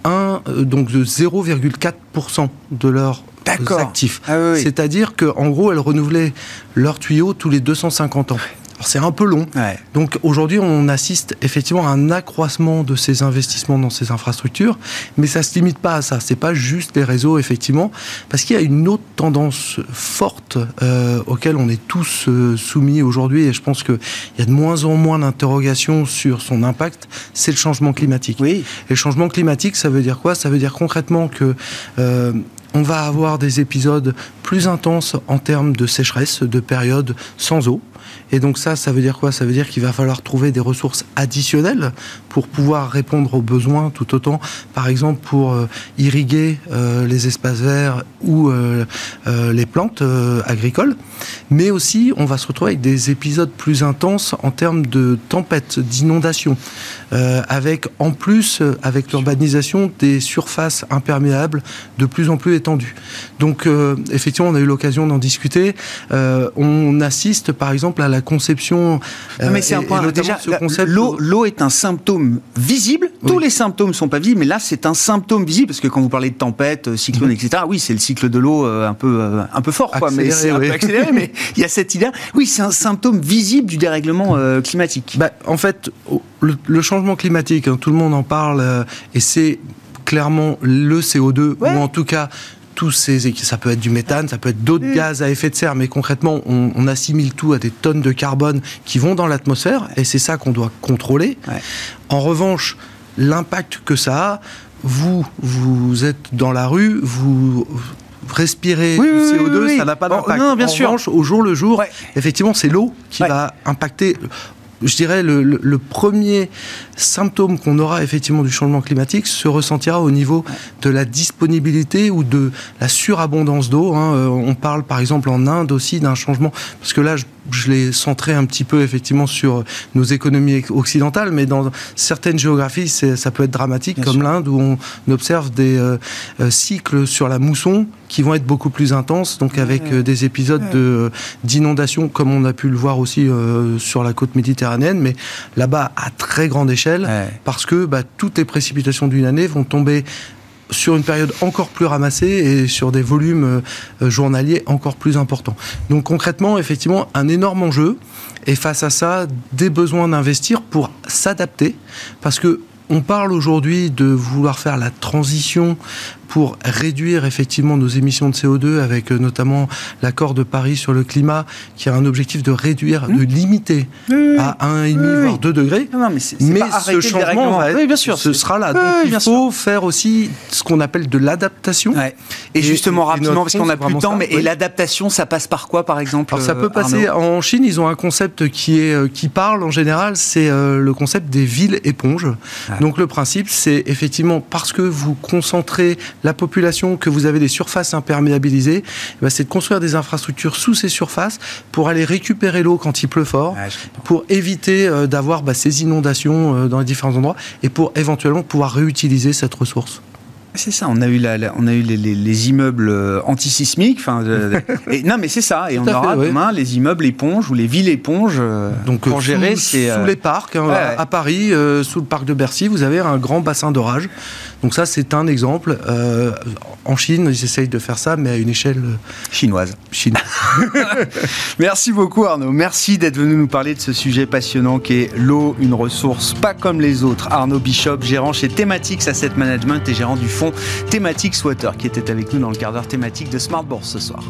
1, euh, donc de 0,4% de leurs actifs. Ah C'est-à-dire qu'en gros, elles renouvelaient leurs tuyaux tous les 250 ans c'est un peu long. Donc aujourd'hui, on assiste effectivement à un accroissement de ces investissements dans ces infrastructures, mais ça se limite pas à ça. C'est pas juste les réseaux, effectivement, parce qu'il y a une autre tendance forte euh, auquel on est tous euh, soumis aujourd'hui, et je pense qu'il y a de moins en moins d'interrogations sur son impact. C'est le changement climatique. Oui. Et le changement climatique, ça veut dire quoi? Ça veut dire concrètement que euh, on va avoir des épisodes plus intenses en termes de sécheresse, de périodes sans eau. Et donc ça, ça veut dire quoi? Ça veut dire qu'il va falloir trouver des ressources additionnelles pour pouvoir répondre aux besoins tout autant, par exemple pour euh, irriguer euh, les espaces verts ou euh, les plantes agricoles. Mais aussi, on va se retrouver avec des épisodes plus intenses en termes de tempêtes, d'inondations, avec en plus, avec l'urbanisation, des surfaces imperméables de plus en plus étendues. Donc effectivement, on a eu l'occasion d'en discuter. on assiste par exemple à la conception. mais c'est un point. Déjà, l'eau est un symptôme visible. Tous les symptômes sont pas visibles, mais là, c'est un symptôme visible parce que quand vous parlez de tempête, euh, cyclone, mhm. etc. Oui, c'est le cycle de l'eau euh, un peu euh, un peu fort, quoi. Mais c'est un peu accéléré. mais il y a cette idée. Oui, c'est un symptôme visible du dérèglement climatique. Bah, en fait, le, changement climatique, hein, tout le monde en parle, et c'est clairement le CO2 ou en tout cas tous ces, ça peut être du méthane, ça peut être d'autres mm. gaz à effet de serre, mais concrètement, on, assimile tout à des tonnes de carbone qui vont dans l'atmosphère, et c'est ça qu'on doit contrôler. En revanche, l'impact que ça a, vous, vous êtes dans la rue, vous respirez du CO2, ça n'a pas d'impact. non, bien en sûr. Revanche, au jour le jour, effectivement, c'est l'eau qui va impacter je dirais, le, le, premier symptôme qu'on aura effectivement du changement climatique se ressentira au niveau de la disponibilité ou de la surabondance d'eau. Hein. Euh, on parle par exemple en Inde aussi d'un changement, parce que là, je je l'ai centré un petit peu effectivement sur nos économies occidentales, mais dans certaines géographies, ça peut être dramatique, comme l'Inde, où on observe des euh, euh, cycles sur la mousson qui vont être beaucoup plus intenses, donc avec euh, des épisodes de d'inondation, comme on a pu le voir aussi sur la côte méditerranéenne, mais là-bas à très grande échelle, parce que bah, toutes les précipitations d'une année vont tomber sur une période encore plus ramassée et sur des volumes euh, journaliers encore plus importants. Donc concrètement, effectivement, un énorme enjeu. Et face à ça, des besoins d'investir pour s'adapter. Parce que on parle aujourd'hui de vouloir faire la transition pour réduire effectivement nos émissions de CO2 avec euh, notamment l'accord de Paris sur le climat qui a un objectif de réduire, de mmh. limiter à 1,5 voire 2 degrés. mais, ce changement va être, bien sûr, ce sera là. Donc il faut faire aussi ce qu'on appelle de l'adaptation. Et, justement, rapidement, parce qu'on n'a plus de temps, mais et l'adaptation, ça passe par quoi par exemple Alors, Ça peut passer, en Chine, ils ont un concept qui, est, euh, qui parle en général, c'est euh, le concept des villes éponges. Donc le principe, c'est effectivement parce que vous concentrez la population, que vous avez des surfaces imperméabilisées, eh ben, c'est de construire des infrastructures sous ces surfaces pour aller récupérer l'eau quand il pleut fort, pour éviter euh, d'avoir bah, ces inondations euh, dans les différents endroits et pour éventuellement pouvoir réutiliser cette ressource. C'est ça, on a eu, la, on a eu les, les, immeubles euh, antisismiques. Et, non, mais c'est ça. Et on aura demain les immeubles éponges ou les villes éponges euh, Donc, pour gérer. Sous, sous les parcs, hein, à Paris, sous le parc de Bercy, vous avez un grand bassin d'orage. Donc ça, c'est un exemple. en Chine, ils essayent de faire ça, mais à une échelle chinoise. chinoise. Merci beaucoup Arnaud. Merci d'être venu nous parler de ce sujet passionnant qui est l'eau, une ressource pas comme les autres. Arnaud Bishop, gérant chez Thematics Asset Management et gérant du Thematics Water, qui était avec nous dans le quart d'heure thématique de Smart Bourse ce soir.